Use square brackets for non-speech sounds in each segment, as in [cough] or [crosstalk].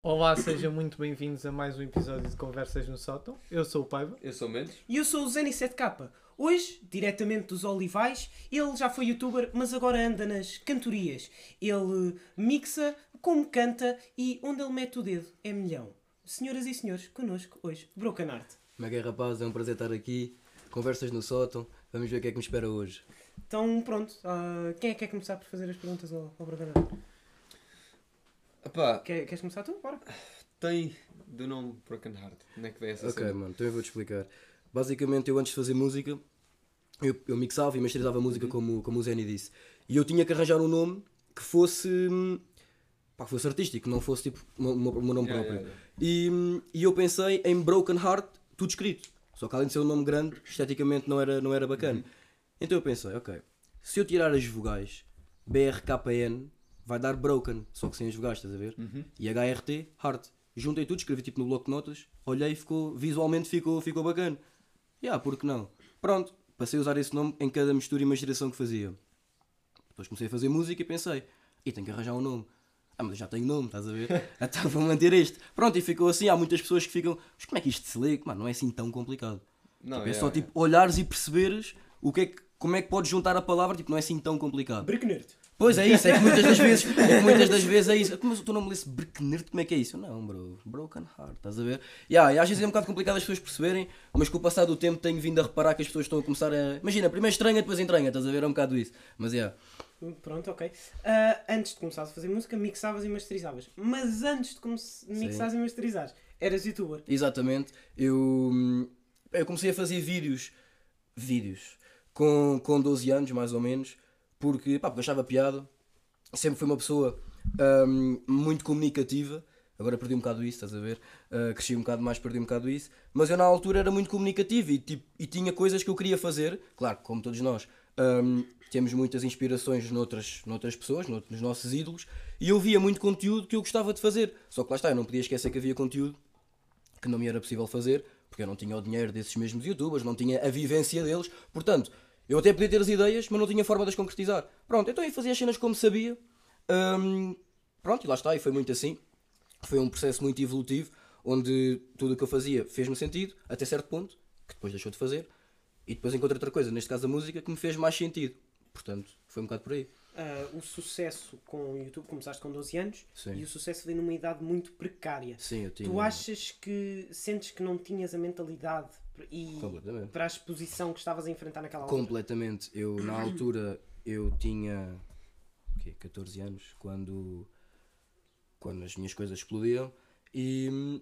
Olá, sejam muito bem-vindos a mais um episódio de Conversas no Sótão. Eu sou o Paiva. Eu sou Mendes. E eu sou o Zeni7K. Hoje, diretamente dos Olivais, ele já foi youtuber, mas agora anda nas cantorias. Ele mixa, como canta e onde ele mete o dedo é milhão. Senhoras e senhores, connosco hoje, Broken Art. Como é que é, rapaz? É um prazer estar aqui. Conversas no sótão. Vamos ver o que é que me espera hoje. Então, pronto, ah, quem é que quer começar por fazer as perguntas ao, ao Broken Art? Epá, Quer, queres começar tu? Bora. tem do nome Broken Heart. Onde é que vem essa ok, cena? mano, então eu vou-te explicar. Basicamente, eu antes de fazer música, eu, eu mixava e masterizava música, como, como o Zeni disse. E eu tinha que arranjar um nome que fosse. hum, Pá, que fosse artístico, não fosse tipo o meu- o meu o meu nome Yeah, próprio. yeah, E, hum, e eu pensei em Broken Heart, tudo escrito. Só que além de ser um nome grande, esteticamente não era, não era bacana. Então eu pensei, ok, se eu tirar as vogais, BRKN, vai dar Broken, só que sem as vogais, estás a ver? E HRT, Heart. Juntei tudo, escrevi tipo no bloco de notas, olhei e ficou, visualmente ficou, ficou bacana. E ah, por que não? Pronto, passei a usar esse nome em cada mistura e imaginação que fazia. Depois comecei a fazer música e pensei, e tenho que arranjar um nome. Ah, mas já tenho nome, estás a ver? [laughs] então vou manter este. Pronto, e ficou assim. Há muitas pessoas que ficam, mas como é que isto se lê? Mano, não é assim tão complicado. Não, Tipo, é yeah, só yeah. tipo olhares e perceberes o que é que, como é que podes juntar a palavra, tipo, não é assim tão complicado. Bricknerd. Pois é isso, é que muitas das vezes, é que muitas das vezes é isso. Mas tu não me lesse Bricknerd, como é que é isso? Não, bro, Broken Heart, estás a ver? Yeah, e às vezes é um bocado complicado as pessoas perceberem, mas com o passar do tempo tenho vindo a reparar que as pessoas estão a começar a. Imagina, primeiro estranha, depois entranha, estás a ver? É um bocado isso. Mas é. Yeah. Pronto, ok. Ah, antes de começares a fazer música, mixavas e masterizavas. Mas antes de mixares e masterizares, eras youtuber. Exatamente. Eu, hum, eu comecei a fazer vídeos, vídeos, com, com 12 anos mais ou menos, porque, pá, achava piada. Sempre fui uma pessoa hum, muito comunicativa. Agora perdi um bocado isso, estás a ver? Uh, cresci um bocado mais, perdi um bocado isso. Mas eu na altura era muito comunicativo e, tipo, e tinha coisas que eu queria fazer. Claro, como todos nós, hum, temos muitas inspirações noutras, noutras pessoas, nout- nos nossos ídolos. E eu via muito conteúdo que eu gostava de fazer. Só que lá está, eu não podia esquecer que havia conteúdo que não me era possível fazer, porque eu não tinha o dinheiro desses mesmos youtubers, não tinha a vivência deles, portanto, eu até podia ter as ideias, mas não tinha forma de as concretizar. Pronto, então eu fazia as cenas como sabia, hum, pronto, e lá está, e foi muito assim. Foi um processo muito evolutivo, onde tudo o que eu fazia fez-me sentido, até certo ponto, que depois deixou de fazer, e depois encontrei outra coisa, neste caso a música, que me fez mais sentido. Portanto, foi um bocado por aí. Ah, o sucesso com o YouTube, começaste com 12 anos Sim. e o sucesso veio numa idade muito precária. Sim, eu tinha. Tu achas que sentes que não tinhas a mentalidade e Completamente. para a exposição que estavas a enfrentar naquela altura? Completamente. Eu, na altura, eu tinha quê, 14 anos quando, quando as minhas coisas explodiram e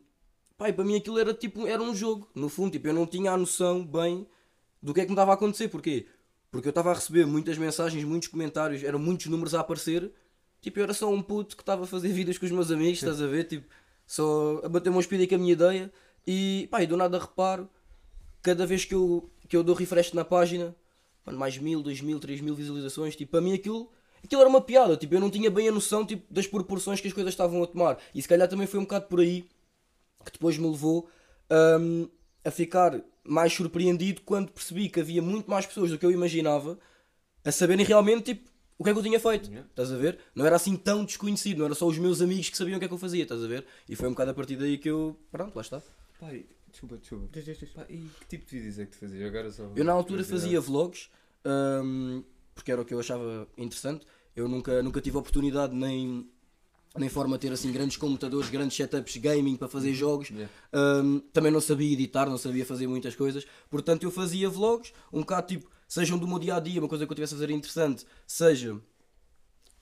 e para mim aquilo era tipo era um jogo, no fundo, tipo, eu não tinha a noção bem do que é que me estava a acontecer. Porquê? Porque eu estava a receber muitas mensagens, muitos comentários, eram muitos números a aparecer. Tipo, eu era só um puto que estava a fazer [laughs] vídeos com os meus amigos, estás a ver? Tipo, só a bater uma espírito com a minha ideia e e do nada reparo cada vez que eu, que eu dou refresh na página, mano, mais mil, dois mil, três mil visualizações, tipo, para mim aquilo, aquilo era uma piada, tipo, eu não tinha bem a noção tipo, das proporções que as coisas estavam a tomar. E se calhar também foi um bocado por aí que depois me levou hum, a ficar mais surpreendido quando percebi que havia muito mais pessoas do que eu imaginava a saberem realmente tipo, o que é que eu tinha feito. Yeah. Estás a ver? Não era assim tão desconhecido, não era só os meus amigos que sabiam o que é que eu fazia, estás a ver? E foi um bocado a partir daí que eu. Pronto, lá está. Pai, desculpa, desculpa. Diz, diz, diz. Pá, e que tipo de vídeos é que tu fazias? Agora só. Eu na altura fazia vlogs, hum, porque era o que eu achava interessante. Eu nunca, nunca tive oportunidade nem, nem forma de ter assim grandes computadores, grandes setups gaming para fazer jogos. Yeah. Hum, também não sabia editar, não sabia fazer muitas coisas. Portanto, eu fazia vlogs, um bocado tipo, sejam do meu dia a dia, uma coisa que eu tivesse a fazer interessante, seja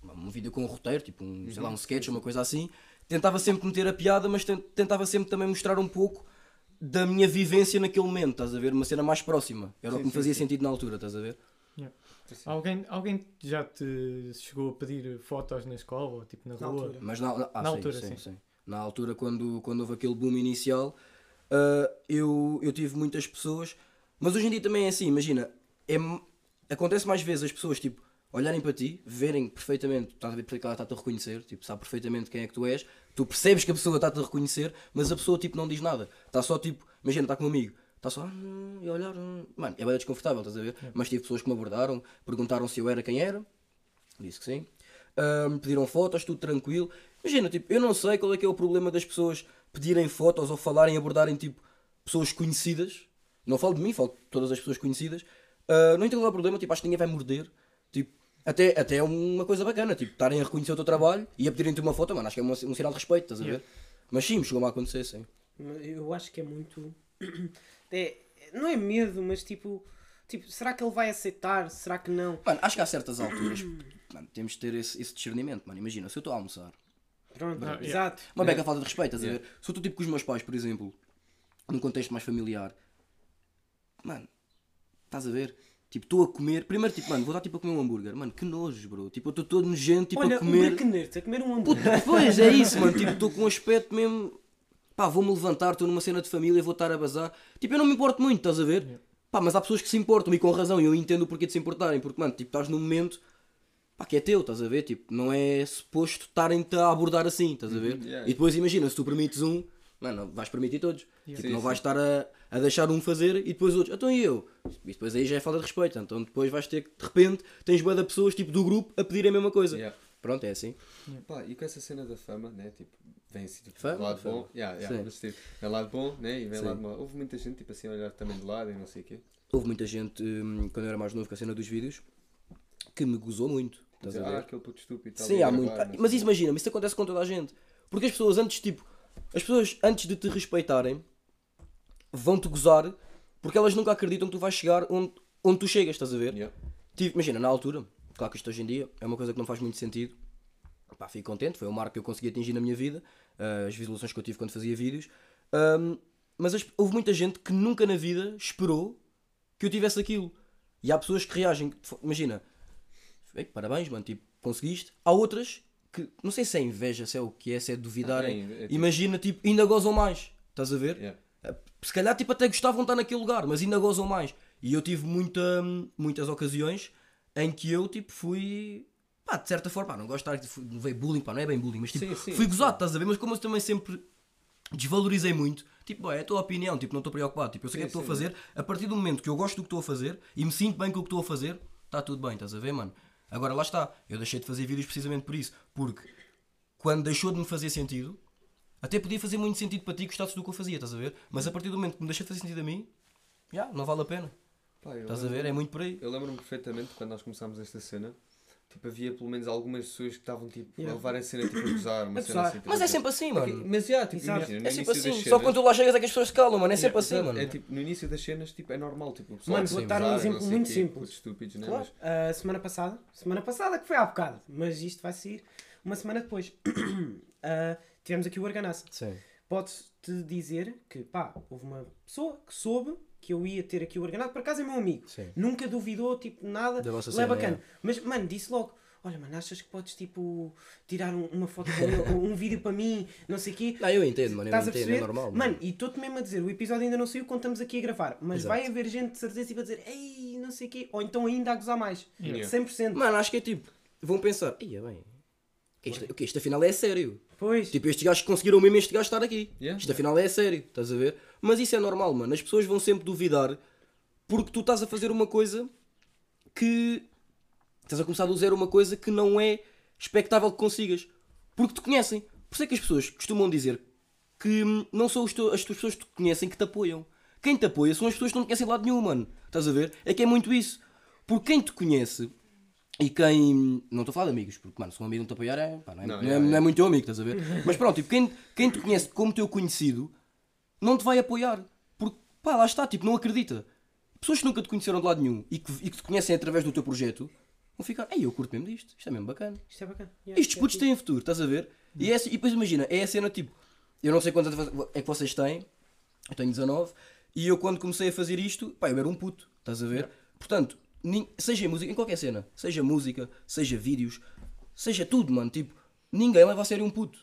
um vídeo com um roteiro, tipo um, sei lá, um sketch, uma coisa assim. Tentava sempre meter a piada, mas ten- tentava sempre também mostrar um pouco da minha vivência naquele momento, estás a ver? Uma cena mais próxima. Era o Sim, que me fazia sim. sentido na altura, estás a ver? Alguém, alguém já te chegou a pedir fotos na escola ou tipo na Na rua? altura. Mas na, na- ah, Na sim, altura, sim, sim. sim. Na altura, quando, quando houve aquele boom inicial, ah, eu, eu tive muitas pessoas. Mas hoje em dia também é assim, imagina, é, acontece mais vezes as pessoas tipo, olharem para ti, verem perfeitamente, estás a ver porque ela está-te a reconhecer, tipo, sabe perfeitamente quem é que tu és, tu percebes que a pessoa está-te a reconhecer, mas a pessoa tipo não diz nada. Está só tipo, imagina, está com um amigo, está só "Hum", e olhar, hum. mano, é bem desconfortável, estás a ver? Mas tive pessoas que me abordaram, perguntaram se eu era quem era, disse que sim. Ahm, pediram fotos, tudo tranquilo. Imagina, tipo, eu não sei qual é que é o problema das pessoas pedirem fotos ou falarem, abordarem, tipo, pessoas conhecidas. Não falo de mim, falo de todas as pessoas conhecidas. Ah, não entendo qual é o problema, tipo, acho que ninguém vai morder. Tipo, até, até é uma coisa bacana, tipo, estarem a reconhecer o teu trabalho e a pedirem-te uma foto, mano, acho que é um, um sinal de respeito, estás a ver? Yeah. Mas sim, me chegou-me a acontecer, sim. Eu acho que é muito. [clears throat] É, não é medo, mas tipo. Tipo, será que ele vai aceitar? Será que não? Mano, acho que há certas alturas, [clears throat] mano, temos de ter esse, esse discernimento, mano. Imagina, se eu estou a almoçar, Pronto, Não, yeah. exato. uma Yeah. beca falta de respeito, estás a Yeah. ver? Se eu estou tipo com os meus pais, por exemplo, num contexto mais familiar, mano, estás a ver? Tipo, estou a comer. Primeiro, tipo, mano, vou estar tipo a comer um hambúrguer. Mano, que nojo, bro. Tipo, eu estou todo nojento, tipo, Olha, a comer. um bracaneiro, a comer um Puta, hambúrguer. pois é isso, mano. Tipo, estou com um aspecto mesmo. Pá, vou-me levantar, estou numa cena de família, vou estar a bazar. Tipo, eu não me importo muito, estás a ver? Pá, mas há pessoas que se importam e com razão, e eu entendo o porquê de se importarem, porque, mano, tipo, estás num momento. Pá, que é teu, estás a ver? Tipo, não é suposto estarem-te a abordar assim, estás a ver? yeah. E depois imagina, se tu permites um, mano, vais permitir todos. Tipo, Sim, não sim. vais estar a, a deixar um fazer e depois outros. Então e eu? E depois aí já é falta de respeito. Então depois vais ter que, de repente, tens boa de pessoas, tipo, do grupo a pedirem a mesma coisa. Yeah. Pronto, é assim. Pá, e com essa cena da fama, né? Tipo, vem assim, tipo, Fama, do lado fama. bom. Yeah, yeah, mas, tipo, vem lado bom, né? E vem Sim. lado mau. Houve muita gente, tipo assim, a olhar também de lado e não sei o quê. Houve muita gente, hum, quando eu era mais novo, com a cena dos vídeos, que me gozou muito. Estás Dizer, a ah, aquele puto estúpido. tá Sim, há muito. Mas quê. imagina-me, isso acontece com toda a gente. Porque as pessoas antes, tipo, as pessoas antes de te respeitarem vão-te gozar porque elas nunca acreditam que tu vais chegar onde, onde tu chegas, estás a ver? Yeah. Tipo, imagina, na altura, claro que isto hoje em dia é uma coisa que não faz muito sentido. Pá, fico contente, foi o marco que eu consegui atingir na minha vida, ah, as visualizações que eu tive quando fazia vídeos. Ahm, mas as- houve muita gente que nunca na vida esperou que eu tivesse aquilo. E há pessoas que reagem, imagina, "Ei, parabéns, mano, tipo, conseguiste. Há outras que, não sei se é inveja, se é o que é, se é duvidarem. Ah, é, é tipo- Imagina, tipo, ainda gozam mais, estás a ver? Yeah. Se calhar tipo, até gostavam de estar naquele lugar, mas ainda gozam mais. E eu tive muita, muitas ocasiões em que eu tipo, fui. Pá, de certa forma, pá, não gosto de estar. fui- Levei bullying, pá, não é bem bullying, mas tipo, Sim, sim, fui gozado, estás a ver? Mas como eu também sempre desvalorizei muito, tipo, "Bó, é a tua opinião, tipo, não estou preocupado. Tipo, eu sei o que é que estou a fazer, a partir do momento que eu gosto do que estou a fazer e me sinto bem com o que estou a fazer, está tudo bem, estás a ver, mano? Agora lá está, eu deixei de fazer vídeos precisamente por isso, porque quando deixou de me fazer sentido, até podia fazer muito sentido para ti que gostasses do que eu fazia, estás a ver? Mas a partir do momento que me deixa de fazer sentido a mim, já, não vale a pena. Pá, Estás a ver? É muito por aí. Eu lembro-me perfeitamente quando nós começámos esta cena. Tipo, havia pelo menos algumas pessoas que estavam tipo, Yeah. a levar a cena tipo, a gozar, uma A cena assim. tipo, Mas é tipo, sempre assim, ok, mano. Mas já, tipo, Exato. imagina, no É sempre início das assim. Só cenas- quando tu lá chegas é que as pessoas calam, mano. É sempre assim, Exato, mano. É tipo, no início das cenas, tipo, é normal, tipo, o pessoal Mano, vou dar um exemplo muito quê, simples. estúpidos, né? Claro. Mas- A semana passada, semana passada que foi há bocado, mas isto vai sair uma semana depois. [clears throat] Ah, tivemos aqui o Arganaça. Sim. Podes-te dizer que, pá, houve uma pessoa que soube que eu ia ter aqui o Arganato, por acaso é meu amigo. Sim. Nunca duvidou, tipo, nada. Da vossa é cena, bacana. é. Mas, mano, disse logo. Olha, mano, achas que podes, tipo, tirar um- uma foto com ele, ou um vídeo para mim, não sei o quê? Não, eu entendo, mano. Eu Estás a entendo, é normal. Mano, e estou-te mesmo a dizer, o episódio ainda não saiu quando estamos aqui a gravar, mas Exato. vai haver gente de certeza e vai dizer, ei, não sei o quê, ou então ainda a gozar mais. Yeah. 100%. Mano, acho que é tipo, vão pensar, ia bem, isto, o que isto afinal é sério. Pois, Tipo, estes gajos conseguiram mesmo este gajo estar aqui. Yeah. Isto afinal é sério, estás a ver? Mas isso é normal, mano. As pessoas vão sempre duvidar porque tu estás a fazer uma coisa que. Estás a começar do zero uma coisa que não é expectável que consigas. Porque te conhecem. Por isso é que as pessoas costumam dizer que não são as tuas pessoas que te conhecem que te apoiam. Quem te apoia são as pessoas que não te conhecem de lado nenhum, mano. Estás a ver? É que é muito isso. Porque quem te conhece e quem. Não estou a falar de amigos, porque, mano, se um amigo não te apoiar, é, pá, não, é, Não, não, é, é, é. não é muito teu amigo, estás a ver? [laughs] Mas pronto, tipo, quem, quem te conhece como teu conhecido não te vai apoiar. Porque, pá, lá está, tipo, não acredita. Pessoas que nunca te conheceram de lado nenhum e que, e que te conhecem através do teu projeto vão ficar, ei, eu curto mesmo disto, isto é mesmo bacana. isto é bacana. Yeah, Estes é putos têm futuro, estás a ver? E, é, e depois imagina, é a cena tipo, eu não sei quantas é que vocês têm, eu tenho 19, e eu quando comecei a fazer isto, pá, eu era um puto, estás a ver? Portanto, seja em música, em qualquer cena, seja música, seja vídeos, seja tudo, mano, tipo, ninguém leva a sério um puto.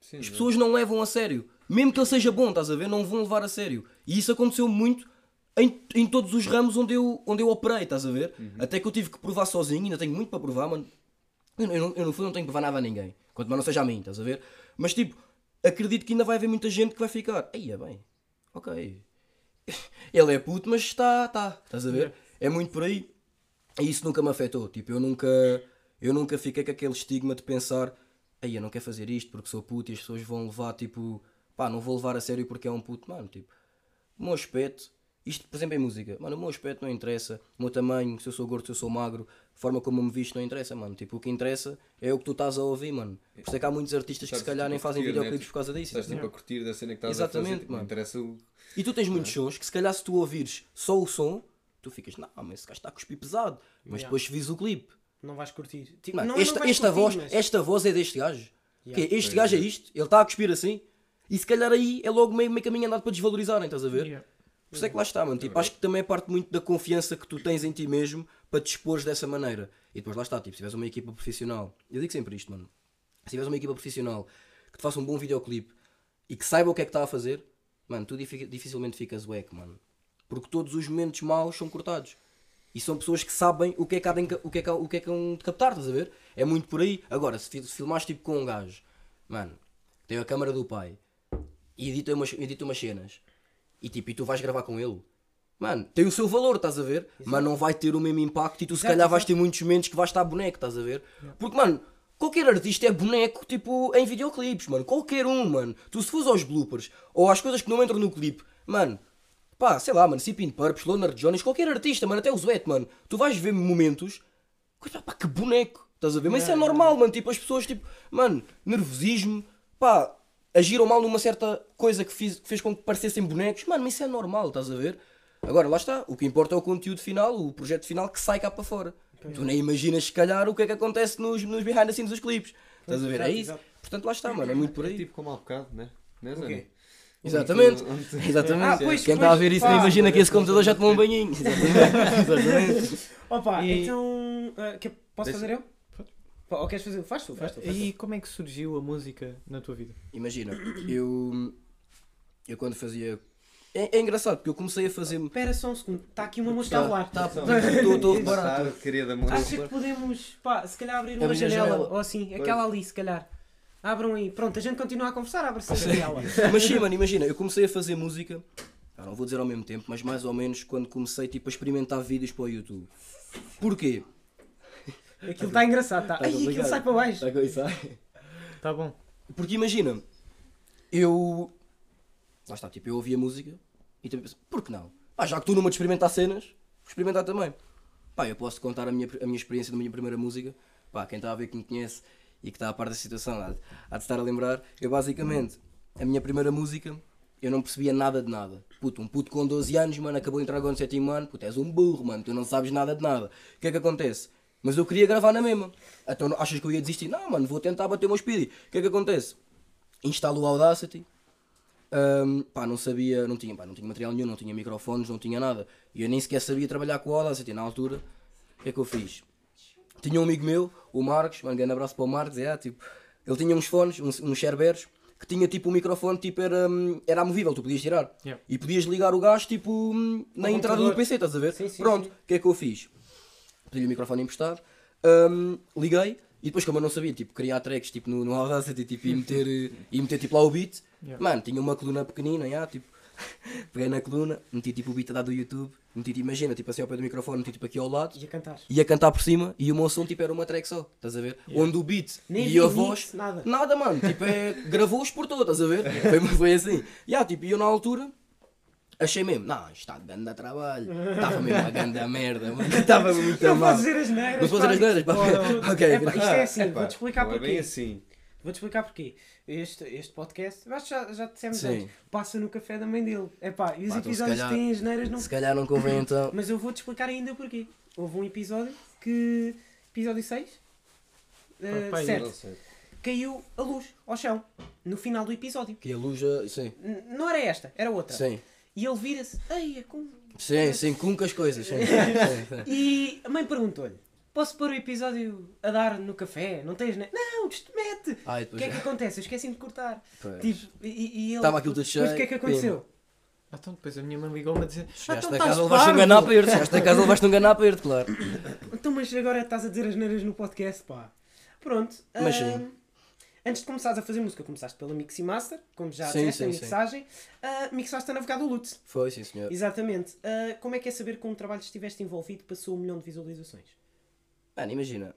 Sim, As pessoas não levam a sério. Mesmo que ele seja bom, estás a ver? Não vão levar a sério. E isso aconteceu muito em, em todos os ramos onde eu, onde eu operei, estás a ver? Até que eu tive que provar sozinho, ainda tenho muito para provar, mano. Eu, eu, não- eu no fundo não tenho que provar nada a ninguém. Quanto mais não seja a mim, estás a ver? Mas tipo, acredito que ainda vai haver muita gente que vai ficar. Aí é bem, ok. [laughs] Ele é puto, mas está, está, estás a ver? É muito por aí. E isso nunca me afetou. Tipo, eu nunca, eu nunca fiquei com aquele estigma de pensar, Aí eu não quero fazer isto porque sou puto e as pessoas vão levar tipo, pá, não vou levar a sério porque é um puto, mano, tipo, o meu aspecto, isto por exemplo em música, mano, o meu aspecto não interessa, o meu tamanho, se eu sou gordo, se eu sou magro, a forma como me visto não interessa, mano, tipo, o que interessa é o que tu estás a ouvir, mano. Por isso é que há muitos artistas que se calhar tipo, nem fazem né? videoclipes por causa disso. Estás tipo a curtir da cena que estás a Exatamente, fazer. tipo, Não mano. E tu tens muitos sons que se calhar se tu ouvires só o som, tu ficas, não, mas esse gajo está a cuspir pesado. Mas Yeah. depois se vis o clipe, Não vais curtir. Tipo, Mano, não, não esta, vais esta, curtir, voz, mas- esta voz é deste gajo. Yeah. Que este Pois gajo é é. isto, ele está a cuspir assim. E se calhar aí é logo meio, meio caminho andado para desvalorizarem, estás a ver? Yeah. Por isso é que lá está, mano. Tipo, acho que também é parte muito da confiança que tu tens em ti mesmo para te expores dessa maneira. E depois lá está, tipo, se tiveres uma equipa profissional, eu digo sempre isto, mano. Se tiveres uma equipa profissional que te faça um bom videoclipe e que saiba o que é que está a fazer, mano, tu difi- dificilmente ficas wack, mano. Porque todos os momentos maus são cortados. E são pessoas que sabem o que é que há de, o que é que o que é que hão de captar, estás a ver? É muito por aí. Agora, se, fi- se filmares tipo com um gajo, mano, tem a câmara do pai e edita umas, edita umas cenas e tipo, e tu vais gravar com ele, mano, tem o seu valor, estás a ver? Mas não vai ter o mesmo impacto e tu se Exato, calhar vais exato. ter muitos momentos que vais estar boneco, estás a ver? Porque, mano, qualquer artista é boneco, tipo, em videoclipes, mano. Qualquer um, mano. Tu se fores aos bloopers ou às coisas que não entram no clipe, mano, pá, sei lá, mano, Cipin Purpose, Loner Jones, qualquer artista, mano, até o Zuete, mano, tu vais ver momentos, coisa, pá, que boneco, estás a ver? Mas isso é normal, mano, tipo, as pessoas, tipo, mano, nervosismo, pá, agiram mal numa certa coisa que, fiz, que fez com que parecessem bonecos, mano, mas isso é normal, estás a ver? Agora, lá está, o que importa é o conteúdo final, o projeto final que sai cá para fora. Tu nem imaginas, se calhar, o que é que acontece nos, nos behind the scenes dos clipes. Estás a ver? É isso. exato. Portanto, lá está, mano, é muito por É aí. tipo como há bocado, né? Né, O Zé? Exatamente. Onde tu- Exatamente. Ah, pois, Quem está a ver isso pá. não imagina que esse computador já tomou um banhinho. [laughs] Exatamente. Exatamente. Opa, E- então. ah, que- posso Deixa- fazer eu? Pá, Ou queres fazer? Faz tu, faz tu. Faz tu. E como é que surgiu a música na tua vida? Imagina, eu. Eu quando fazia. É, é engraçado porque eu comecei a fazer. Espera só um segundo. Está aqui uma música a. Tá, Estou a reparar. Começar, queria da música. Acha que podemos, pá, se calhar abrir uma janela, janela. ou assim, aquela ali, se calhar. Abram aí. Pronto, a gente continua a conversar, abre-se a janela. [laughs] Mas sim, mano, imagina, eu comecei a fazer música. ah, Não vou dizer ao mesmo tempo, mas mais ou menos quando comecei tipo, a experimentar vídeos para o YouTube. Porquê? Aquilo está engraçado, tá? Tá Ai, aquilo sai para baixo. Sabe como isso sai? Tá bom. Porque imagina, eu. Lá está, tipo, eu ouvia música e também pensei, por que não? Pá, já que estou numa de experimentar cenas, vou experimentar também. Pá, eu posso contar a minha, a minha experiência da minha primeira música. Pá, quem está a ver que me conhece e que está a par da situação há, de- estar a lembrar. Eu basicamente, a minha primeira música, eu não percebia nada de nada. Puto, um puto com 12 anos, mano, acabou de entrar agora no sétimo ano, puto, és um burro, mano, tu não sabes nada de nada. O que é que acontece? Mas eu queria gravar na mesma. Então achas que eu ia desistir? Não, mano, vou tentar bater o meu speed. O que é que acontece? Instalo o Audacity. Ahm, pá, não sabia, não tinha, pá, não tinha material nenhum, não tinha microfones, não tinha nada. E eu nem sequer sabia trabalhar com o Audacity na altura. O que é que eu fiz? Tinha um amigo meu, o Marcos, um grande abraço para o Marcos, é, tipo, ele tinha uns fones, uns, uns que tinha tipo um microfone, tipo, era, era amovível, tu podias tirar. Yeah. E podias ligar o gás, tipo, na Ao entrada do computador. PC, estás a ver? Sim, sim, Pronto, o que é que eu fiz? Pedi-lhe o microfone emprestado, hum, liguei, e depois como eu não sabia, tipo, criar tracks, tipo, no, no Audacity, tipo, e meter, [laughs] e meter, tipo, lá o beat, Yeah. mano, tinha uma coluna pequenina, já, tipo, [laughs] peguei na coluna, meti, tipo, o beat a dar do YouTube, meti, tipo, imagina, tipo, assim ao pé do microfone, meti, tipo, aqui ao lado, E a cantar. ia cantar por cima e o meu som tipo era uma track só, estás a ver? Onde o beat Nem e a voz. nada. Nada, mano. Tipo, é. [laughs] Gravou-os por todo, estás a ver? Foi, foi assim. E yeah, tipo, e eu na altura achei mesmo, não, isto está de grande trabalho. Estava mesmo uma grande merda, mano. [laughs] Estava muito Não mal. podes dizer as neiras. Não posso dizer as neiras, pá. Ok. Epá, isto é assim, vou-te explicar não é porquê. bem assim. Vou-te explicar porquê. Este, este podcast, acho que já, já dissemos Sim. antes, passa no café da mãe dele. Epá, e os Pá, então se episódios calhar- que têm as neiras não. Se calhar não convém [coughs] então. Mas eu vou-te explicar ainda porquê. Houve um episódio que. Episódio 6? Uh, Papai, certo. Não sei. Caiu a luz ao chão. No final do episódio. Que a luz. já- Sim. N- não era esta, era outra. Sim. E ele vira-se. Ei, é com. Sim, sim, com as coisas. Sim, [laughs] sim, sim. E a mãe perguntou-lhe: Posso pôr o episódio a dar no café? Não tens, né? Não, isto mete! Ai, O que é que acontece? Eu esqueci de cortar. Pois. Tipo, e, e ele. Estava aquilo tudo Depois o que é cheio, que aconteceu? Ah, Então depois a minha mãe ligou-me a dizer Chegaste então a estás casa, levaste um parvo. ganho perto. Chegaste a casa, levaste um ganho perto, claro. [coughs] Então, mas agora estás a dizer as neiras no podcast, pá. Pronto. Mas ah, sim. Antes de começares a fazer música, começaste pela Mixi Master, como já Sim, disseste, a sim, sim. mixagem. ah, mixaste a navegar do Lutz. Foi, sim, senhor. Exatamente. Ah, como é que é saber que com um trabalho que estiveste envolvido passou um milhão de visualizações? Mano, imagina.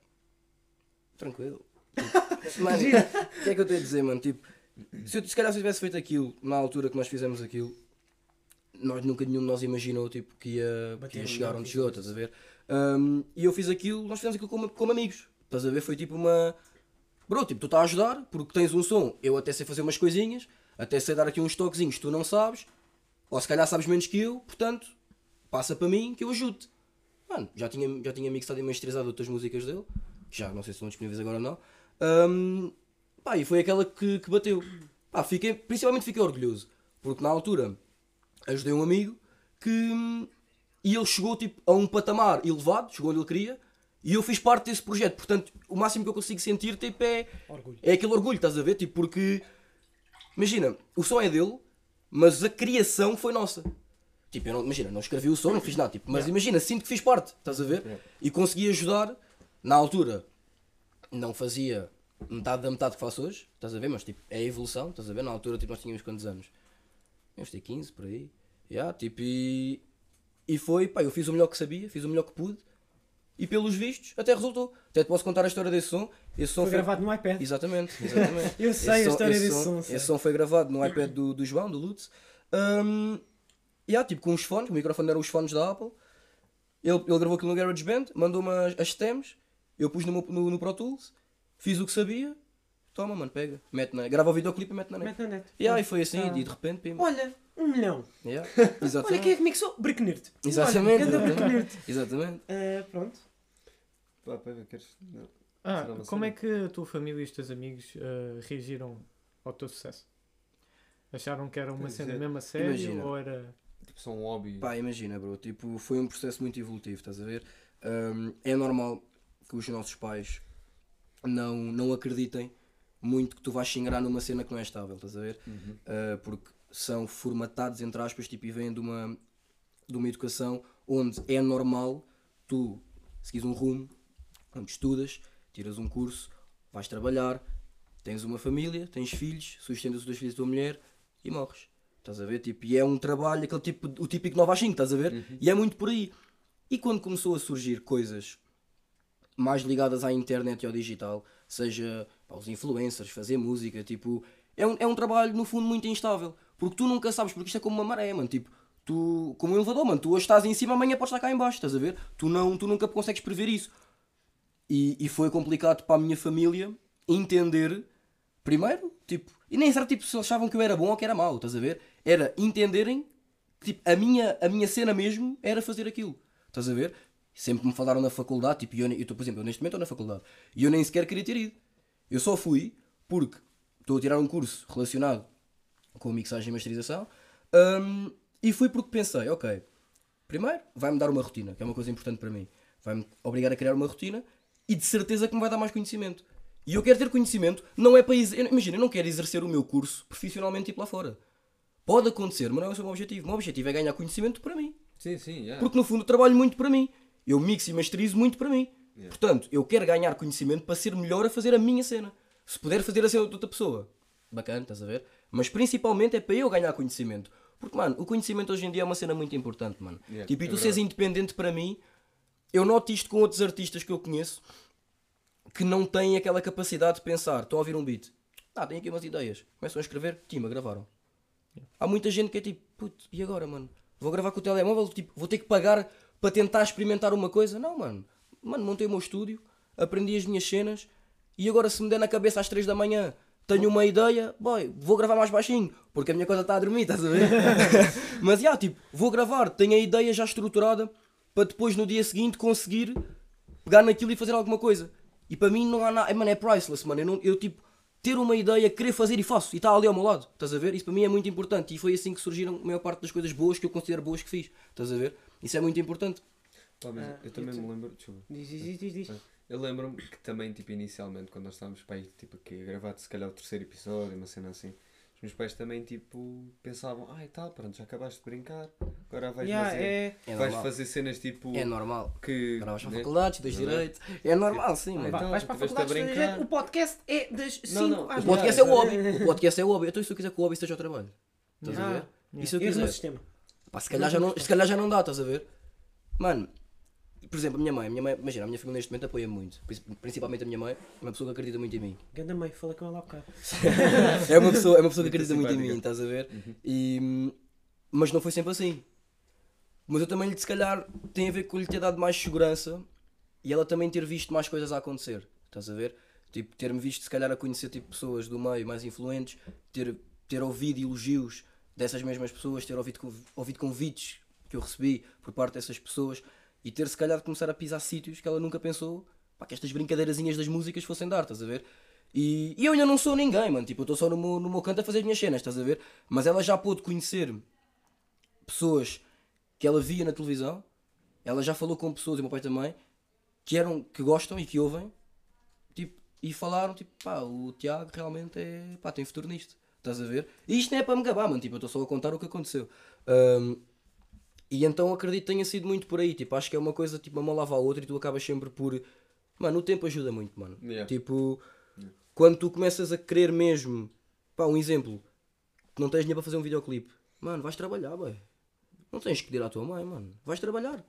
Tranquilo. [laughs] Mano, o que é que eu tenho a dizer, mano? Tipo, se, eu, se calhar se eu tivesse feito aquilo na altura que nós fizemos aquilo, nós nunca nenhum de nós imaginou tipo, que ia, que ia chegar onde chegou, estás a ver? Um, e eu fiz aquilo, nós fizemos aquilo como, como amigos, estás a ver? Foi tipo uma. Bro, tipo, tu estás a ajudar porque tens um som, eu até sei fazer umas coisinhas, até sei dar aqui uns toquezinhos que tu não sabes, ou se calhar sabes menos que eu, portanto, passa para mim que eu ajude. Mano, já tinha, já tinha mixado e masterizado outras músicas dele, que já não sei se estão disponíveis agora ou não. Um, pá, e foi aquela que, que bateu. Pá, fiquei, principalmente fiquei orgulhoso, porque na altura ajudei um amigo que. E ele chegou tipo, a um patamar elevado, chegou onde ele queria, e eu fiz parte desse projeto. Portanto, o máximo que eu consigo sentir tipo, é, Orgulho. é aquele orgulho, estás a ver? Tipo, porque. Imagina, o som é dele, mas a criação foi nossa. Tipo, eu não, imagina, não escrevi o som, não fiz nada. Tipo, mas imagina, sinto que fiz parte, estás a ver? E consegui ajudar, na altura, não fazia metade da metade que faço hoje, estás a ver? Mas tipo, é a evolução, estás a ver? Na altura, tipo, nós tínhamos quantos anos? Tínhamos ter 15 por aí. Yeah, tipo, e, e foi, pá, eu fiz o melhor que sabia, fiz o melhor que pude. E pelos vistos, até resultou. Até te posso contar a história desse som. Esse som Foi gravado no iPad. Exatamente, [laughs] exatamente. Eu sei a som- história esse desse som, sei. Esse som foi gravado no iPad do, do João, do Lutz. Um, e há, tipo, com os fones, o microfone eram os fones da Apple. Ele, ele gravou aquilo no GarageBand, mandou-me as, as stems, eu pus no, meu- no, no Pro Tools, fiz o que sabia, toma, mano, pega, mete na, grava o videoclipe e mete na net. Mete na net. E aí foi assim, Ah. e de repente, pim. Olha, um milhão. Yeah, [laughs] Olha exatamente. quem é que mixou? Bricknerd. Exatamente, Olha, exatamente. Exatamente. Ah, pronto. Pá, pega, queres. Não. Ah, como é que a tua família e os teus amigos ah, reagiram ao teu sucesso? Acharam que era uma cena é. mesmo a sério Imagina. ou era. Tipo, um hobby. Pá, imagina, bro, tipo, foi um processo muito evolutivo, estás a ver? Um, é normal que os nossos pais não, não acreditem muito que tu vais se ingrar numa cena que não é estável, estás a ver? Uhum. Uh, porque são formatados, entre aspas, tipo, e vêm de uma, de uma educação onde é normal tu seguires um rumo, onde estudas, tiras um curso, vais trabalhar, tens uma família, tens filhos, sustentas os dois filhos da tua mulher e morres. Estás a ver? Tipo, e é um trabalho, aquele tipo, o típico 9 às 5, estás a ver? E é muito por aí. E quando começou a surgir coisas mais ligadas à internet e ao digital, seja pá, os influencers, fazer música, tipo, é um, é um trabalho no fundo muito instável, porque tu nunca sabes, porque isto é como uma maré, mano, tipo, tu, como um elevador, mano, tu hoje estás em cima, amanhã podes estar cá em baixo, estás a ver? Tu, não, tu nunca consegues prever isso. E, e foi complicado para a minha família entender, primeiro, tipo, e nem era tipo se achavam que eu era bom ou que era mau, estás a ver? Era entenderem que tipo, a, minha, a minha cena mesmo era fazer aquilo, estás a ver? Sempre me falaram na faculdade, tipo, eu, eu estou, por exemplo, eu neste momento estou na faculdade e eu nem sequer queria ter ido. Eu só fui porque estou a tirar um curso relacionado com mixagem e masterização hum, e fui porque pensei, ok, primeiro vai-me dar uma rotina, que é uma coisa importante para mim. Vai-me obrigar a criar uma rotina e de certeza que me vai dar mais conhecimento. E eu quero ter conhecimento, não é para exercer. Imagina, eu não quero exercer o meu curso profissionalmente tipo lá fora. Pode acontecer, mas não é o seu objetivo. O meu objetivo é ganhar conhecimento para mim. Sim, sim, yeah. Porque no fundo trabalho muito para mim. Eu mixo e masterizo muito para mim. Yeah. Portanto, eu quero ganhar conhecimento para ser melhor a fazer a minha cena. Se puder fazer a cena de outra pessoa, bacana, estás a ver? Mas principalmente é para eu ganhar conhecimento. Porque, mano, o conhecimento hoje em dia é uma cena muito importante, mano. Yeah, tipo, e é tu seres verdade. independente para mim, eu noto isto com outros artistas que eu conheço que não têm aquela capacidade de pensar. Estão a ouvir um beat. Ah, tenho aqui umas ideias. Começam a escrever, tima, gravaram. Há muita gente que é tipo, puto, e agora, mano? Vou gravar com o telemóvel, tipo, vou ter que pagar para tentar experimentar uma coisa? Não, mano. Mano, montei o meu estúdio, aprendi as minhas cenas e agora se me der na cabeça às 3 da manhã tenho uma ideia, boy, vou gravar mais baixinho, porque a minha coisa está a dormir, estás a ver? [laughs] Mas, já, tipo, vou gravar, tenho a ideia já estruturada para depois no dia seguinte conseguir pegar naquilo e fazer alguma coisa. E para mim não há nada, é, mano, é priceless, mano. Eu, não- eu, tipo, ter uma ideia, querer fazer e faço, e está ali ao meu lado, estás a ver? Isso para mim é muito importante. E foi assim que surgiram a maior parte das coisas boas que eu considero boas que fiz, estás a ver? Isso é muito importante. Pá, mas Ah, eu também tu? me lembro. Desculpa. Diz, diz, diz, diz. diz. Eu lembro-me que também, tipo, inicialmente, quando nós estávamos para aí, tipo, que a gravar se calhar o terceiro episódio, uma cena assim, os meus pais também, tipo, pensavam, ai tal, pronto, já acabaste de brincar, agora vais Yeah, fazer, é... É vais fazer cenas tipo É normal. que. Agora vais para a né? faculdade, tens Não é? direito. É normal, sim, Ah, mano. então, vais para a faculdade de brincar. direito, o podcast é das 5 Não, não, às O podcast é o hobby. [laughs] O podcast é o hobby. Então, se eu quiser que o hobby esteja ao trabalho? Estás a Ah, ver? yeah. E se eu quiser? sistema. Pá, se, calhar já não, se calhar já não dá, estás a ver? Mano, por exemplo, a minha mãe, a minha mãe, imagina, a minha família neste momento apoia-me muito, Princi- principalmente a minha mãe, é uma pessoa que acredita muito em mim. Ganda mãe, falei com ela há bocado. [laughs] É uma pessoa, é uma pessoa que acredita muito em mim, estás a ver? E, hum, mas não foi sempre assim. Mas eu também, se calhar, tem a ver com lhe ter dado mais segurança e ela também ter visto mais coisas a acontecer, estás a ver? Tipo, ter-me visto, se calhar, a conhecer tipo, pessoas do meio mais influentes, ter, ter ouvido elogios dessas mesmas pessoas, ter ouvido, ouvido convites que eu recebi por parte dessas pessoas e ter, se calhar, começar a pisar sítios que ela nunca pensou pá, que estas brincadeirazinhas das músicas fossem dar, estás a ver? E, e eu ainda não sou ninguém, mano. Tipo, eu estou só no meu, no meu canto a fazer as minhas cenas, estás a ver? Mas ela já pôde conhecer pessoas que ela via na televisão. Ela já falou com pessoas, e o meu pai também, que, eram, que gostam e que ouvem. Tipo, e falaram, tipo, pá, o Tiago realmente é, pá, tem futuro nisto. Estás a ver? E isto não é para me gabar, mano. Tipo, eu estou só a contar o que aconteceu. Ahm, e então acredito que tenha sido muito por aí. Tipo, acho que é uma coisa, tipo, uma mão lava a outra e tu acabas sempre por. Mano, o tempo ajuda muito, mano. Yeah. Tipo, quando tu começas a querer mesmo. Pá, um exemplo. Não tens dinheiro para fazer um videoclipe. Mano, vais trabalhar, boy. Não tens que pedir à tua mãe, mano. Vais trabalhar.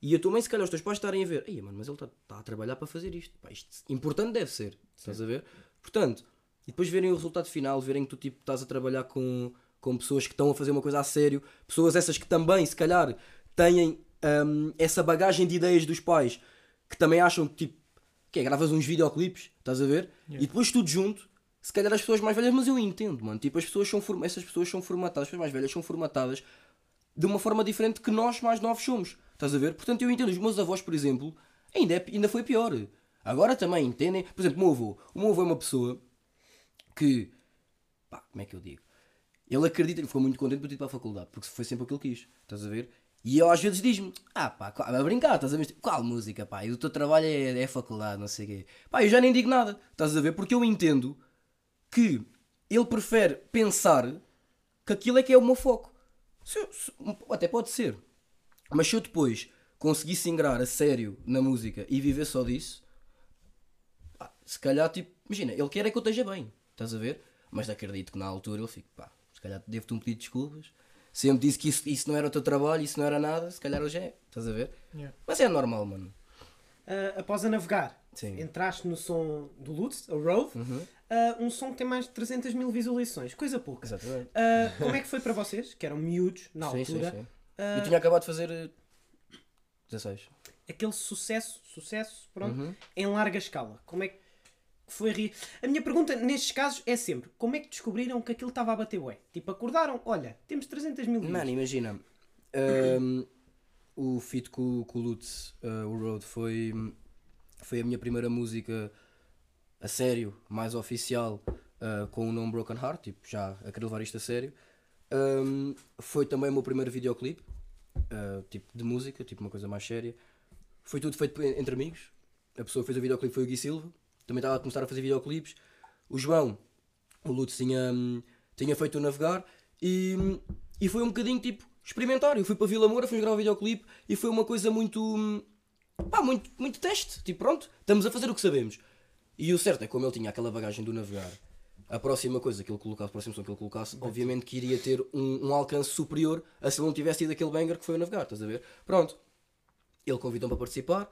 E a tua mãe, se calhar, os teus pais estarem a ver. Ei, mano, mas ele está a trabalhar para fazer isto. Pá, isto importante deve ser. Estás a ver? Portanto, e depois verem o resultado final, verem que tu tipo, estás a trabalhar com, com pessoas que estão a fazer uma coisa a sério, pessoas essas que também, se calhar, têm hum, essa bagagem de ideias dos pais, que também acham que tipo, que é, gravas uns videoclipes, estás a ver? E depois tudo junto, se calhar as pessoas mais velhas, mas eu entendo, mano. Tipo, as pessoas são essas pessoas são formatadas, as pessoas mais velhas são formatadas de uma forma diferente que nós mais novos somos. Estás a ver? Portanto, eu entendo. Os meus avós, por exemplo, ainda, é- ainda foi pior. Agora também entendem. Por exemplo, o meu avô. O meu avô é uma pessoa que. Pá, como é que eu digo? Ele acredita, ele ficou muito contente por ter ido para a faculdade, porque foi sempre o que quis. Estás a ver? E ele às vezes diz-me: Ah, pá, a brincar, estás a ver? Qual música, pá? E o teu trabalho é, é faculdade, não sei o quê. Pá, eu já nem digo nada. Estás a ver? Porque eu entendo que ele prefere pensar que aquilo é que é o meu foco. Se eu- se- até pode ser. Mas se eu depois conseguisse ingrar a sério na música e viver só disso, pá, se calhar, tipo, imagina, ele quer é que eu esteja bem, estás a ver? Mas acredito que na altura ele fica, pá, calhar devo-te um pedido de desculpas. Sempre disse que isso, isso não era o teu trabalho, isso não era nada, se calhar hoje é, estás a ver? Yeah. Mas é normal, mano. Ah, após a navegar, Sim. entraste no som do Lutz, a Road, ah, um som que tem mais de 300 mil visualizações, coisa pouca. Exatamente. Ah, como é que foi para vocês, que eram miúdos na Sim, sim, altura, sim. ah, Eu tinha acabado de fazer eh, 16. aquele sucesso, sucesso, pronto, Uhum. em larga escala? Como é que foi ri... A minha pergunta nestes casos é sempre, como é que descobriram que aquilo estava a bater ué? Tipo, acordaram, olha, temos 300 mil. Mano, imagina. hum, o feat com, com o Lutz, uh, o Road, foi, foi a minha primeira música a sério, mais oficial, uh, com o nome Broken Heart, tipo, já a querer levar isto a sério. Hum, foi também o meu primeiro videoclipe, uh, tipo, de música, tipo, uma coisa mais séria. Foi tudo feito en- entre amigos. A pessoa que fez o videoclipe foi o Gui Silva, também estava a começar a fazer videoclipes. O João, o Lutz tinha, tinha feito o Navegar e, e foi um bocadinho tipo experimentar. Eu fui para Vila Moura, fui gravar o videoclipe e foi uma coisa muito. pá, muito, muito teste. Tipo, pronto, estamos a fazer o que sabemos. E o certo é que como ele tinha aquela bagagem do Navegar, a próxima coisa que ele colocasse, a próxima som que ele colocasse, obviamente que iria ter um, um alcance superior a se ele não tivesse tido aquele banger que foi o Navegar, estás a ver? Pronto. Ele convidou-me para participar.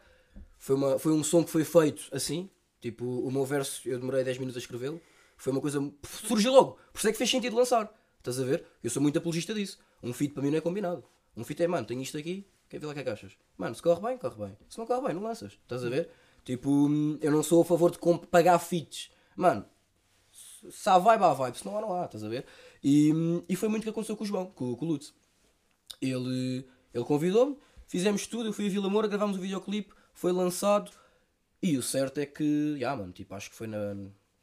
Foi, uma, foi um som que foi feito assim. Tipo, o meu verso, eu demorei 10 minutos a escrevê-lo. Foi uma coisa. Surgiu logo. Por isso é que fez sentido lançar. Estás a ver? Eu sou muito apologista disso. Um feat para mim não é combinado. Um feat é, mano, tenho isto aqui, quer ver lá que é que achas? Mano, se corre bem, corre bem. Se não corre bem, não lanças. Estás a ver? Tipo, hum, eu não sou a favor de pagar feats. Mano, se há vibe, há vibe. Se não há, não há. Estás a ver? E, hum, e foi muito o que aconteceu com o João, com, com o Lutz. Ele, ele convidou-me, fizemos tudo, eu fui a Vila Moura, gravámos o videoclipe, foi lançado. E o certo é que, já, mano, tipo, acho que foi na,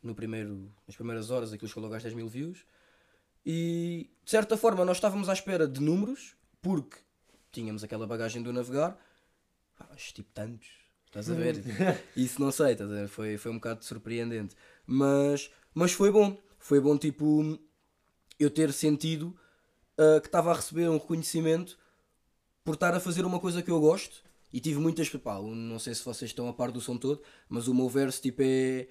no primeiro, nas primeiras horas aquilo logo às 10 mil views. E de certa forma nós estávamos à espera de números, porque tínhamos aquela bagagem do navegar, mas tipo tantos, estás a ver? [laughs] Isso não sei, estás a ver? Foi, foi um bocado surpreendente. Mas, mas foi bom, foi bom tipo eu ter sentido ah, que estava a receber um reconhecimento por estar a fazer uma coisa que eu gosto e tive muitas. Pá, não sei se vocês estão a par do som todo, mas o meu verso tipo é.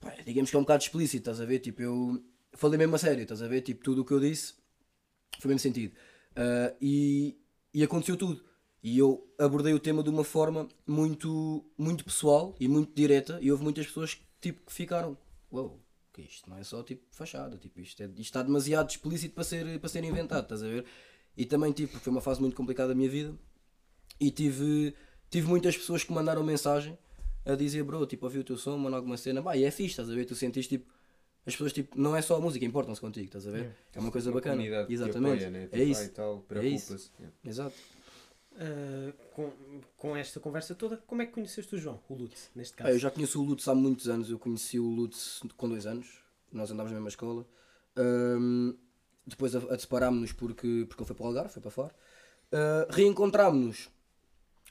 pá, digamos que é um bocado explícito, estás a ver? Tipo, eu falei mesmo a sério, estás a ver? Tipo, tudo o que eu disse foi mesmo sentido. Ah, e, e aconteceu tudo. E eu abordei o tema de uma forma muito, muito pessoal e muito direta. E houve muitas pessoas que, tipo, que ficaram: Uou, que isto não é só tipo fachada, tipo, isto, é, isto está demasiado explícito para ser, para ser inventado, estás a ver? E também, tipo, foi uma fase muito complicada da minha vida e tive, tive muitas pessoas que mandaram mensagem a dizer, bro, tipo, ouvi o teu som, mano, alguma cena, bah, e é fixe, estás a ver? Tu sentiste, tipo, as pessoas, tipo, não é só a música, importam-se contigo, estás a ver? Yeah. É uma coisa Uma bacana. Exatamente. apoia, né? É Tipo, isso. ah, e tal, É isso. preocupa-se. Yeah. Exato. Ah, com, com esta conversa toda, como é que conheceste o João, o Lutz, neste Ah, caso? eu já conheço o Lutz há muitos anos, eu conheci o Lutz com dois anos, nós andávamos na mesma escola. Ahm, depois a, a separámos-nos porque, porque ele foi para o Algarve, foi para fora. Ah, Reencontrámos-nos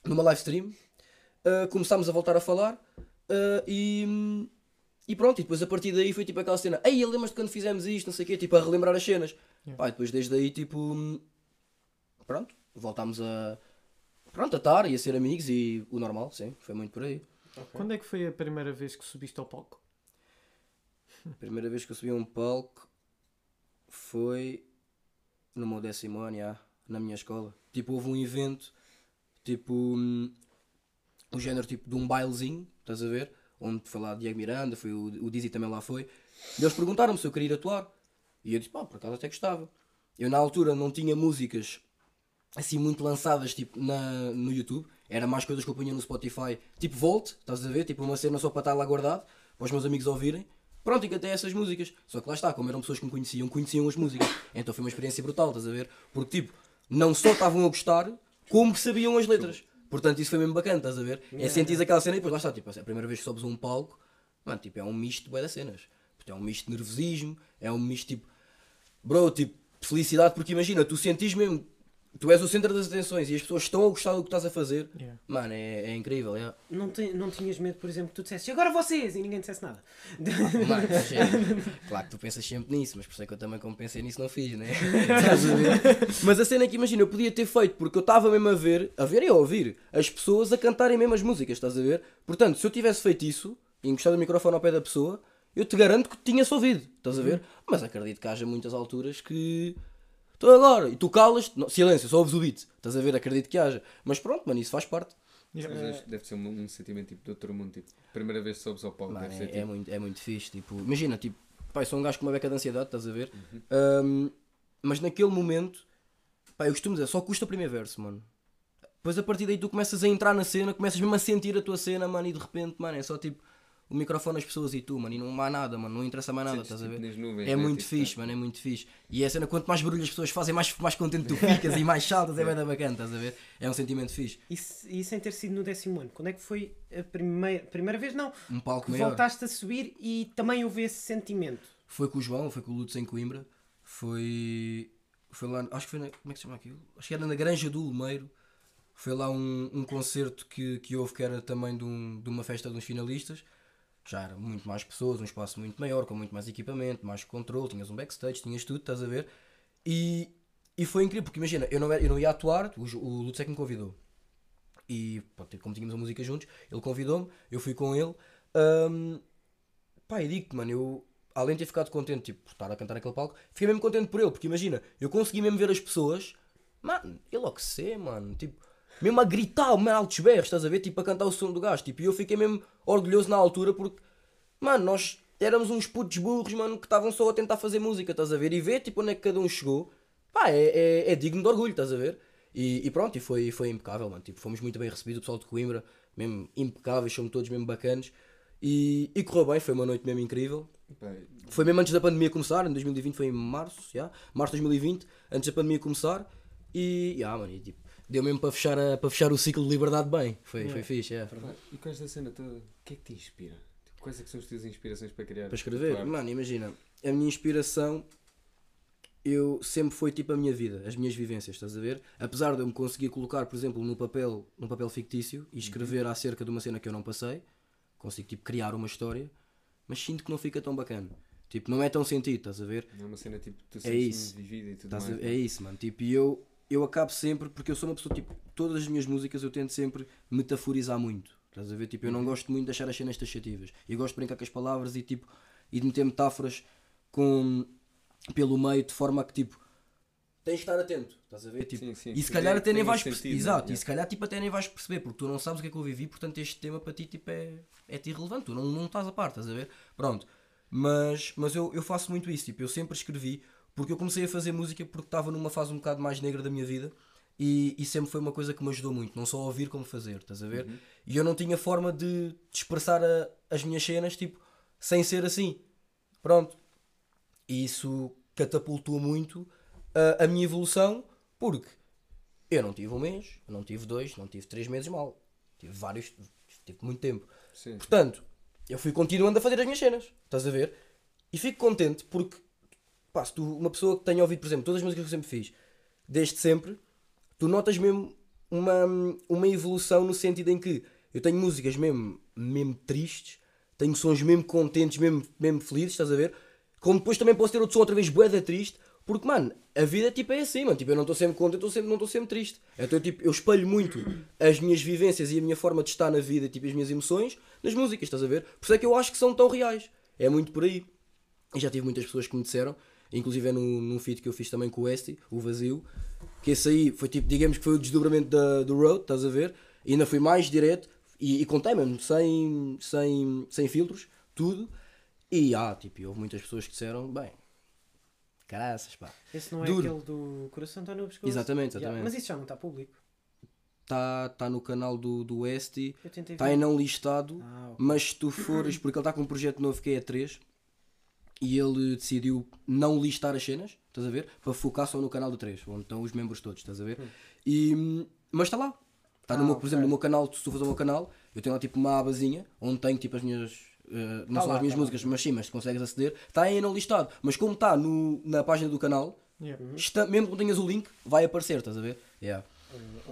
numa live stream, ah, começámos a voltar a falar ah, e, e pronto, e depois a partir daí foi tipo aquela cena, ei, lembras-te quando fizemos isto, não sei o quê, tipo a relembrar as cenas. Yeah. Pá, e depois desde aí, tipo, pronto, voltámos a, pronto, a estar e a ser amigos e o normal, sim, foi muito por aí. Quando é que foi a primeira vez que subiste ao palco? A primeira vez que eu subi a um palco foi no meu décimo ano, já, na minha escola. Tipo, houve um evento, tipo, um género tipo de um bailezinho, estás a ver? Onde foi lá Diego Miranda, foi o, o Dizzy também lá foi. E eles perguntaram-me se eu queria ir atuar. E eu disse, pá, por acaso até gostava. Eu na altura não tinha músicas assim muito lançadas tipo na, no YouTube. Era mais coisas que eu punha no Spotify, tipo Volt, estás a ver? Tipo uma cena só para estar lá guardado, para os meus amigos ouvirem. Pronto, e cantei essas músicas. Só que lá está, como eram pessoas que me conheciam, conheciam as músicas. Então foi uma experiência brutal, estás a ver? Porque tipo, não só estavam a gostar, como sabiam as letras. Portanto, isso foi mesmo bacana, estás a ver? É sentir aquela cena e depois lá está, tipo, é a primeira vez que sobes um palco, mano, tipo, é um misto de das cenas. Porque é um misto de nervosismo, é um misto tipo, bro, tipo, felicidade, porque imagina, tu sentis mesmo, tu és o centro das atenções e as pessoas estão a gostar do que estás a fazer, Yeah. mano, é, é incrível, é. Não, te- não tinhas medo, por exemplo, que tu dissesses agora vocês e ninguém dissesse nada. Mano, [laughs] mas é- claro que tu pensas sempre nisso, mas por isso é que eu também, como pensei nisso, não fiz, né? [laughs] Estás a ver? mas a cena é que imagina, eu podia ter feito, porque eu estava mesmo a ver, a ver e a ouvir, as pessoas a cantarem mesmo as músicas, estás a ver? Portanto, se eu tivesse feito isso, e encostado o microfone ao pé da pessoa, eu te garanto que tinha-se ouvido, estás a ver? Mas acredito que haja muitas alturas que. Estou agora, e tu calas, não, silêncio, só ouves o beat, estás a ver? Acredito que haja. Mas pronto, mano, isso faz parte. Mas que deve ser um, um sentimento tipo de outro mundo. Tipo, primeira vez que sobes ao palco, Mano, deve ser é, tipo. é muito, é muito fixe. Tipo, imagina, tipo, eu sou um gajo com uma beca de ansiedade, estás a ver? Uhum. Um, mas naquele momento, pá, eu costumo dizer, só custa o primeiro verso, mano. Depois a partir daí tu começas a entrar na cena, começas mesmo a sentir a tua cena, mano, e de repente, mano, é só tipo o microfone, as pessoas e tu, mano, e não há nada, mano, não interessa mais nada, Sentes, estás a tipo, ver? nas nuvens, É né? muito Tipo, fixe, mano, é muito fixe. E é a cena, quanto mais barulho as pessoas fazem, mais, mais contente tu [laughs] ficas e mais saltas, é bem da bacana, estás a ver? É um sentimento fixe. E, e sem ter sido no décimo ano, quando é que foi a primeira, primeira vez? Não, Um palco que maior. voltaste a subir e também houve esse sentimento. Foi com o João, foi com o Lutz em Coimbra. Foi. Foi lá. Acho que foi na. Como é que se chama aquilo? Acho que era na Granja do Lumeiro. Foi lá um, um concerto que, que houve que era também de, um- de uma festa dos finalistas. Já era muito mais pessoas, um espaço muito maior, com muito mais equipamento, mais controle, tinhas um backstage, tinhas tudo, estás a ver? E, e foi incrível, porque imagina, eu não, eu não ia atuar, o, o Lutz é que me convidou. E pronto, como tínhamos a música juntos, ele convidou-me, eu fui com ele. Ahm, pá, e digo-te, mano, eu além de ter ficado contente tipo, por estar a cantar naquele palco, fiquei mesmo contente por ele, porque imagina, eu consegui mesmo ver as pessoas, mano, ele o que sei, mano, tipo, mesmo a gritar, mano, altos berros, estás a ver, tipo, a cantar o som do gajo, tipo, e eu fiquei mesmo orgulhoso na altura, porque, mano, nós éramos uns putos burros, mano, que estavam só a tentar fazer música, estás a ver, e ver, tipo, onde é que cada um chegou, pá, é, é, é digno de orgulho, estás a ver, e, e pronto, e foi, foi impecável, mano, tipo, fomos muito bem recebidos, o pessoal de Coimbra, mesmo impecáveis, somos todos mesmo bacanas, e, e correu bem, foi uma noite mesmo incrível, Pá, foi mesmo antes da pandemia começar, em 2020 foi em março, já, março de 2020, antes da pandemia começar, e, já, mano, e, tipo, deu mesmo para fechar, a, para fechar o ciclo de liberdade bem, foi, foi fixe, é. pá, e com esta cena toda, o que é que te inspira? Quais é que são as tuas inspirações para criar? Para escrever, Claro. mano, imagina, a minha inspiração, eu sempre foi tipo a minha vida, as minhas vivências, estás a ver? Apesar de eu me conseguir colocar, por exemplo, no papel, num papel fictício e escrever acerca de uma cena que eu não passei, consigo tipo criar uma história, mas sinto que não fica tão bacana. Tipo, não é tão sentido, estás a ver? Não é uma cena tipo, tu É sentes isso. vivida e tudo Estás a- mais. é isso, mano. Tipo, e eu, eu acabo sempre, porque eu sou uma pessoa, tipo, todas as minhas músicas eu tento sempre metaforizar muito. Estás a ver? Tipo, eu não gosto muito de deixar as cenas taxativas. Eu gosto de brincar com as palavras e, tipo, e de meter metáforas com, pelo meio, de forma que, tipo, tens de estar atento, estás a ver? Tipo, Sim, sim, e se calhar tem- até nem vais perceber. sentido, Exato, né? e se calhar tipo, até nem vais perceber, porque tu não sabes o que é que eu vivi, portanto este tema para ti tipo, é, é-te irrelevante, tu não, não estás a par, estás a ver? Pronto. Mas, mas eu, eu faço muito isso, tipo, eu sempre escrevi, porque eu comecei a fazer música porque estava numa fase um bocado mais negra da minha vida e, e sempre foi uma coisa que me ajudou muito, não só a ouvir como fazer, estás a ver? E eu não tinha forma de, de expressar a- as minhas cenas, tipo, sem ser assim. Pronto. E isso catapultou muito a, a minha evolução, porque eu não tive um mês, não tive dois, não tive três meses mal. Tive vários, tive muito tempo. Sim. Portanto, eu fui continuando a fazer as minhas cenas, estás a ver? E fico contente porque, pá, se tu, uma pessoa que tenha ouvido, por exemplo, todas as músicas que eu sempre fiz, desde sempre, tu notas mesmo uma, uma evolução no sentido em que eu tenho músicas mesmo, mesmo tristes, tenho sons mesmo contentes, mesmo, mesmo felizes, estás a ver? Como depois também posso ter outro som outra vez boeda triste, porque, mano, a vida tipo é assim, mano. Tipo, eu não estou sempre contente, eu sempre, não estou sempre triste. Então, tipo, eu espelho muito as minhas vivências e a minha forma de estar na vida, tipo, as minhas emoções, nas músicas, estás a ver? Por isso é que eu acho que são tão reais. É muito por aí. E já tive muitas pessoas que me disseram, inclusive é num, num feat que eu fiz também com o Esti, o Vazio, que esse aí foi tipo, digamos que foi o desdobramento da, do Road, estás a ver? E ainda fui mais direto e, e contei mesmo, sem, sem, sem filtros, tudo. E ah, tipo, houve muitas pessoas que disseram, bem, caraças, pá. Esse não é Duro. aquele do coração está no pescoço? Exatamente, Yeah, exatamente. Mas isso já não está público. Está tá no canal do, do Esti, tentei está aí não listado, Ah, ok. mas se tu fores, porque ele está com um projeto novo que é a 3 e ele decidiu não listar as cenas, estás a ver? Para focar só no canal do 3, onde estão os membros todos, estás a ver? E, mas está lá. Está no Ah, meu, por exemplo, no meu canal, se tu fores ao meu canal, eu tenho lá tipo uma abazinha onde tenho tipo as minhas. eh, não Tá são lá, as minhas tá lá. músicas, mas sim, mas consegues aceder. Está aí não listado. Mas como está no- na página do canal, Yeah. está, mesmo que não tenhas o link, vai aparecer, estás a ver? Yeah.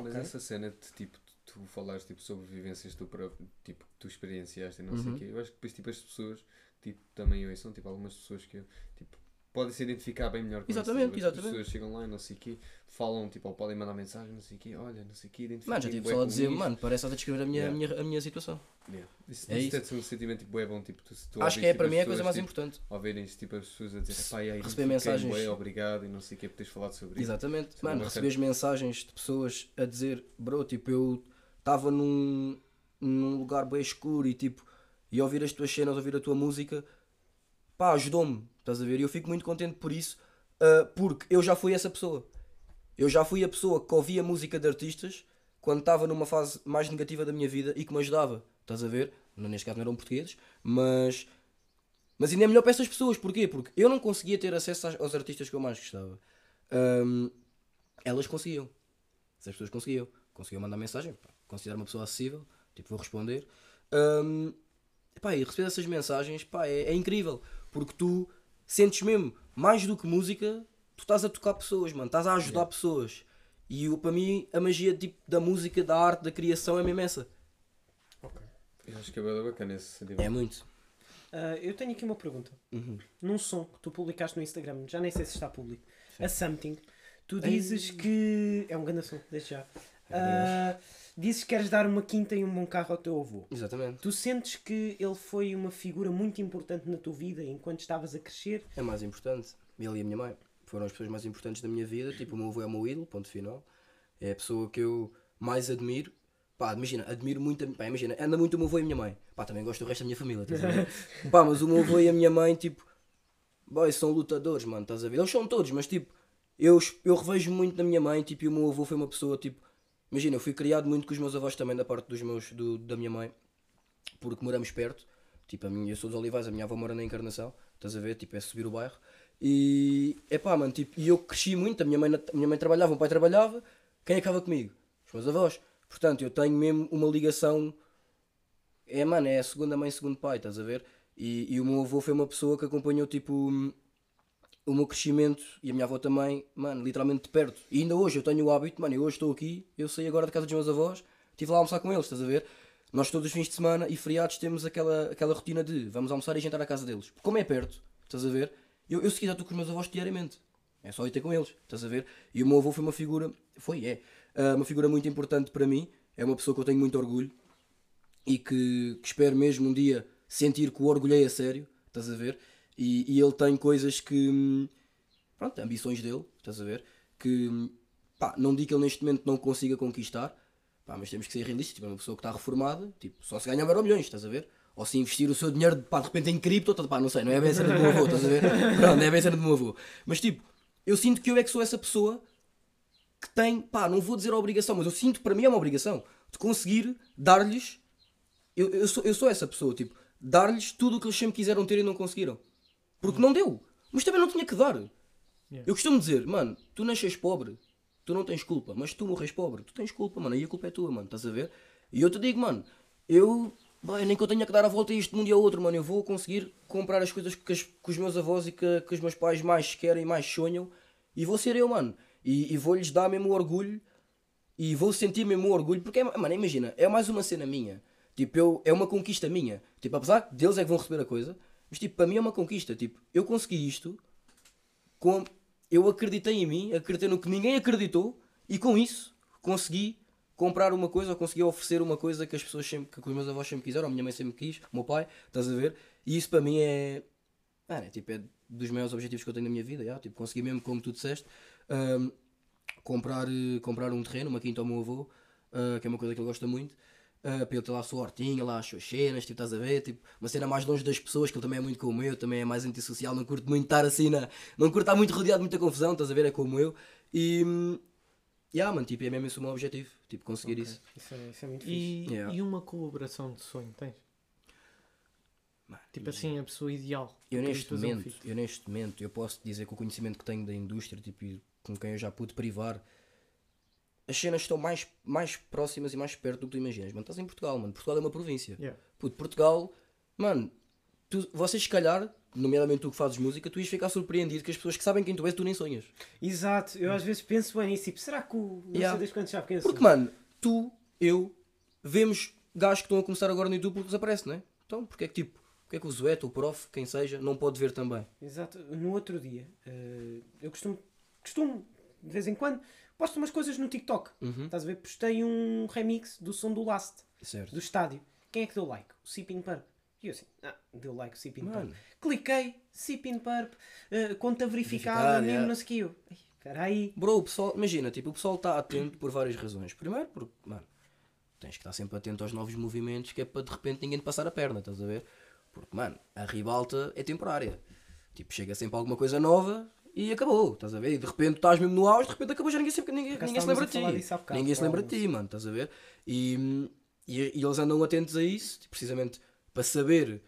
Mas essa cena de tipo, tu falares tipo, sobre vivências tu próprio, tipo, que tu experienciaste e não sei Uhum. o quê, eu acho que depois tipo, as pessoas tipo, também ouçam, tipo, algumas pessoas que tipo, podem se identificar bem melhor com isso, Exatamente, tipo, exatamente. As pessoas chegam lá e não sei o quê, falam, tipo, ou podem mandar mensagem, não sei o quê, olha, não sei o quê, identifiquem Mano, já tive pessoal a dizer, isto. mano, parece a descrever a minha, Yeah. a minha, a minha situação. Yeah. Isso, É isso isso. um sentimento tipo, é bom, tipo, tu, tu Acho que é tipo, para mim é a coisa mais tipo, importante. Ouvirem tipo, as pessoas a dizer, pá, aí, Receber mensagens. Bué, obrigado e não sei o quê, por teres falado sobre isso. Exatamente. Isso é Mano, as mensagens de pessoas a dizer, bro, tipo, eu estava num, num lugar bem escuro e tipo, e ouvir as tuas cenas, ouvir a tua música, pá, ajudou-me, estás a ver? E eu fico muito contente por isso, ah, porque eu já fui essa pessoa. Eu já fui a pessoa que ouvia música de artistas quando estava numa fase mais negativa da minha vida e que me ajudava, estás a ver? Neste caso não eram portugueses, mas mas ainda é melhor para essas pessoas, porquê? Porque eu não conseguia ter acesso aos- artistas que eu mais gostava. Ahm, elas conseguiam. Essas pessoas conseguiam. Conseguiam mandar mensagem, pá, considero uma pessoa acessível, tipo, vou responder. Ahm, pá, e receber essas mensagens, pá, é, é incrível, porque tu sentes mesmo, mais do que música, tu estás a tocar pessoas, mano, estás a ajudar pessoas. E o- para mim, a magia tipo, da música, da arte, da criação é mesmo essa. Eu acho que é bem bacana esse sentimento. É muito. Ah, eu tenho aqui uma pergunta. Uhum. Num som que tu publicaste no Instagram, já nem sei se está público, a Something, tu Ei. dizes que. É um grande som, desde já. Ah, dizes que queres dar uma quinta e um bom carro ao teu avô. Exatamente. Tu sentes que ele foi uma figura muito importante na tua vida enquanto estavas a crescer? É mais importante. Ele e a minha mãe foram as pessoas mais importantes da minha vida. Tipo, o meu avô é o meu ídolo, ponto final. É a pessoa que eu mais admiro. Pá, imagina, admiro muito. A, pá, imagina, anda muito o meu avô e a minha mãe. Pá, também gosto do resto da minha família, estás a ver? [laughs] Pá, mas o meu avô e a minha mãe, tipo, boy, são lutadores, mano, estás a ver? Eles são todos, mas tipo, eu, eu revejo muito na minha mãe, tipo, e o meu avô foi uma pessoa, tipo, imagina, eu fui criado muito com os meus avós também, da parte dos meus, do, da minha mãe, porque moramos perto. Tipo, a minha, eu sou dos Olivais, a minha avó mora na Encarnação, estás a ver? Tipo, é subir o bairro. E é pá, mano, tipo, e eu cresci muito. A minha mãe, a minha mãe trabalhava, o pai trabalhava. Quem acaba comigo? Os meus avós. Portanto, eu tenho mesmo uma ligação. É, mano, é a segunda mãe, segundo pai, estás a ver? E, e o meu avô foi uma pessoa que acompanhou, tipo, o meu crescimento e a minha avó também, mano, literalmente de perto. E ainda hoje eu tenho o hábito, mano, eu hoje estou aqui, eu saí agora de casa dos meus avós, estive lá a almoçar com eles, estás a ver? Nós todos os fins de semana e feriados temos aquela, aquela rotina de vamos almoçar e jantar à casa deles. Como é perto, estás a ver? Eu, eu se quiser estou com os meus avós diariamente. É só ir ter com eles, estás a ver? E o meu avô foi uma figura, foi, é, ah, uma figura muito importante para mim. É uma pessoa que eu tenho muito orgulho e que, que espero mesmo um dia sentir que o orgulhei a sério, estás a ver? E, e ele tem coisas que, hum, pronto, ambições dele, estás a ver? que, pá, não digo que ele neste momento não consiga conquistar, pá, mas temos que ser realistas. Tipo, é uma pessoa que está reformada, tipo, só se ganha euro milhões, estás a ver? Ou se investir o seu dinheiro, pá, de repente em cripto, tá, pá, não sei, não é bem a cena do meu avô, estás a ver? [laughs] Pronto, não é bem a cena do meu avô. Mas tipo, eu sinto que eu é que sou essa pessoa que tem, pá, não vou dizer a obrigação, mas eu sinto para mim é uma obrigação de conseguir dar-lhes. Eu, eu, sou, eu sou essa pessoa, tipo, dar-lhes tudo o que eles sempre quiseram ter e não conseguiram. Porque não deu. Mas também não tinha que dar. Yeah. Eu costumo dizer, mano, tu nasces pobre, tu não tens culpa, mas tu morres pobre, tu tens culpa, mano, aí a culpa é tua, mano, estás a ver? E eu te digo, mano, eu, bem, nem que eu tenha que dar a volta a este mundo e a outro, mano, eu vou conseguir comprar as coisas que, as- que os meus avós e que, que os meus pais mais querem, mais sonham, e vou ser eu, mano, e, e vou-lhes dar mesmo o orgulho, e vou sentir mesmo o orgulho, porque, é, mano, imagina, é mais uma cena minha, tipo, eu, é uma conquista minha, tipo, apesar deles é que vão receber a coisa, mas, tipo, para mim é uma conquista, tipo, eu consegui isto, com eu acreditei em mim, acreditei no que ninguém acreditou e com isso consegui comprar uma coisa ou consegui oferecer uma coisa que as pessoas sempre, que os meus avós sempre quiseram, a minha mãe sempre quis, o meu pai, estás a ver? E isso para mim é, é, tipo, é dos maiores objetivos que eu tenho na minha vida, tipo, consegui mesmo, como tu disseste, hum, comprar, eh, comprar um terreno, uma quinta ao meu avô, ah, que é uma coisa que ele gosta muito, ah, para ele ter lá a sua hortinha, lá as suas cenas, tipo, estás a ver? Tipo, uma cena mais longe das pessoas, que ele também é muito como eu, também é mais antissocial, não curto muito estar assim, na, não curto estar muito rodeado de muita confusão, estás a ver? É como eu. E, yeah, mano, tipo, é mesmo esse o meu objetivo, tipo, conseguir Ok. isso. Isso é, isso é muito fixe. E, Yeah. e uma colaboração de sonho tens? Mano, Tipo assim, a pessoa ideal. Eu neste um momento, feat. eu neste momento, eu posso dizer que o conhecimento que tenho da indústria, tipo, e com quem eu já pude privar, as cenas estão mais, mais próximas e mais perto do que tu imaginas. Mano, estás em Portugal, mano. Portugal é uma província. Yeah. Puto, Portugal, mano, tu, vocês se calhar, nomeadamente tu que fazes música, tu ias ficar surpreendido que as pessoas que sabem quem tu és, tu nem sonhas. Exato, eu às vezes penso bem nisso, tipo, será que o. Não Yeah. sei desde quando já penso. Porque, mano, tu, eu, vemos gajos que estão a começar agora no YouTube porque desaparece, não é? Então, porque é que tipo, porque é que o Zoete, o prof, quem seja, não pode ver também? Exato, no outro dia, eh, eu costumo, costumo, de vez em quando, posto umas coisas no TikTok. Uhum. Estás a ver? Postei um remix do som do Last, Certo. do estádio. Quem é que deu like? O Sipin Purp. E eu assim, ah, deu like o Sipin Purp. Cliquei, Sipin Purp, eh, conta verificada, mesmo yeah. não sei o que eu. Ai, Espera aí. Bro, o pessoal, imagina, tipo, o pessoal está atento por várias razões. Primeiro, porque, mano, tens que estar sempre atento aos novos movimentos, que é para de repente ninguém te passar a perna, estás a ver? Porque, mano, a ribalta é temporária. Tipo, chega sempre alguma coisa nova e acabou, estás a ver? E de repente estás mesmo no auge, de repente acabou, já ninguém, sempre, ninguém, ninguém se lembra de ti. bocado, Ninguém se lembra de ti, mano, estás a ver? E, e, e eles andam atentos a isso, tipo, precisamente para saber,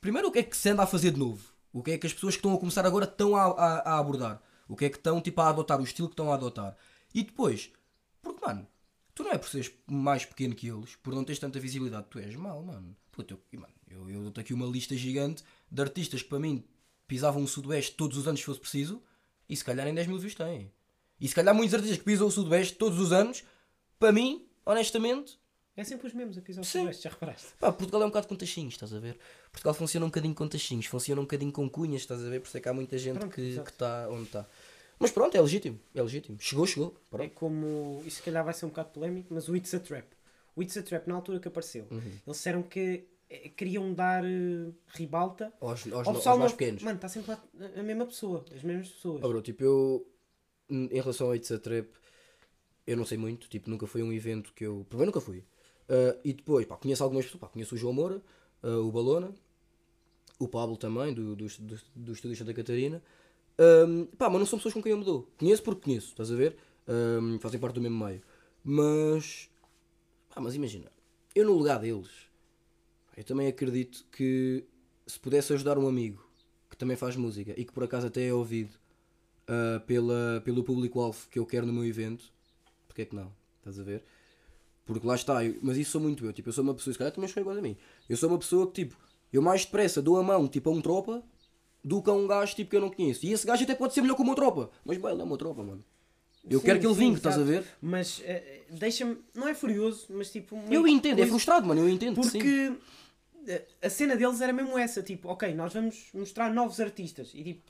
primeiro, o que é que se anda a fazer de novo. O que é que as pessoas que estão a começar agora estão a, a, a abordar. O que é que estão tipo, a adotar, o estilo que estão a adotar. E depois, porque, mano, tu não é por seres mais pequeno que eles, por não teres tanta visibilidade, tu és mau, mano. Puta, eu, mano, eu, eu dou-te aqui uma lista gigante de artistas que para mim pisavam o Sudoeste todos os anos se fosse preciso, e se calhar em 10 mil views têm. E se calhar muitos artistas que pisam o Sudoeste todos os anos, para mim, honestamente, É sempre os mesmos episódios Sim. Silvestre, já reparaste? Pá, Portugal é um bocado com tachinhos, estás a ver? Portugal funciona um bocadinho com tachinhos, funciona um bocadinho com cunhas, estás a ver? Por isso é que há muita gente Pronto, que está onde está. Mas pronto, é legítimo, é legítimo. Chegou, chegou. É Pronto. como. Isso se calhar vai ser um bocado polémico, mas o It's a Trap. O It's a Trap, na altura que apareceu, Uhum. eles disseram que queriam dar eh, ribalta Aos, aos, ao aos mais pequenos. Mano, está sempre lá a mesma pessoa, as mesmas pessoas. Oh, bro, tipo, eu, em relação ao It's a Trap, eu não sei muito, tipo, nunca foi um evento que eu. Primeiro nunca fui. Ah, e depois, pá, conheço algumas pessoas, pá, conheço o João Moura, ah, o Balona, o Pablo também, do, do, do, do Estúdio Santa Catarina. Ahm, pá, mas não são pessoas com quem eu me dou. Conheço porque conheço, estás a ver? Ahm, fazem parte do mesmo meio. Mas. Pá, mas imagina, eu no lugar deles, eu também acredito que se pudesse ajudar um amigo que também faz música e que por acaso até é ouvido ah, pela, pelo público-alvo que eu quero no meu evento, porque é que não? Estás a ver? Porque lá está, eu- mas isso sou muito eu. Tipo, eu sou uma pessoa, se calhar também sou igual a mim. Eu sou uma pessoa que, tipo, eu mais depressa dou a mão, tipo, a um tropa do que a um gajo, tipo, que eu não conheço. E esse gajo até pode ser melhor que o meu tropa. Mas, bem, ele é o meu tropa, mano. Eu Sim, quero que ele vingue, estás a ver? Mas eh, deixa-me. Não é furioso, mas tipo. uma Eu entendo, é frustrado, mano, eu entendo, que sim. A cena deles era mesmo essa, tipo, ok, nós vamos mostrar novos artistas. E tipo,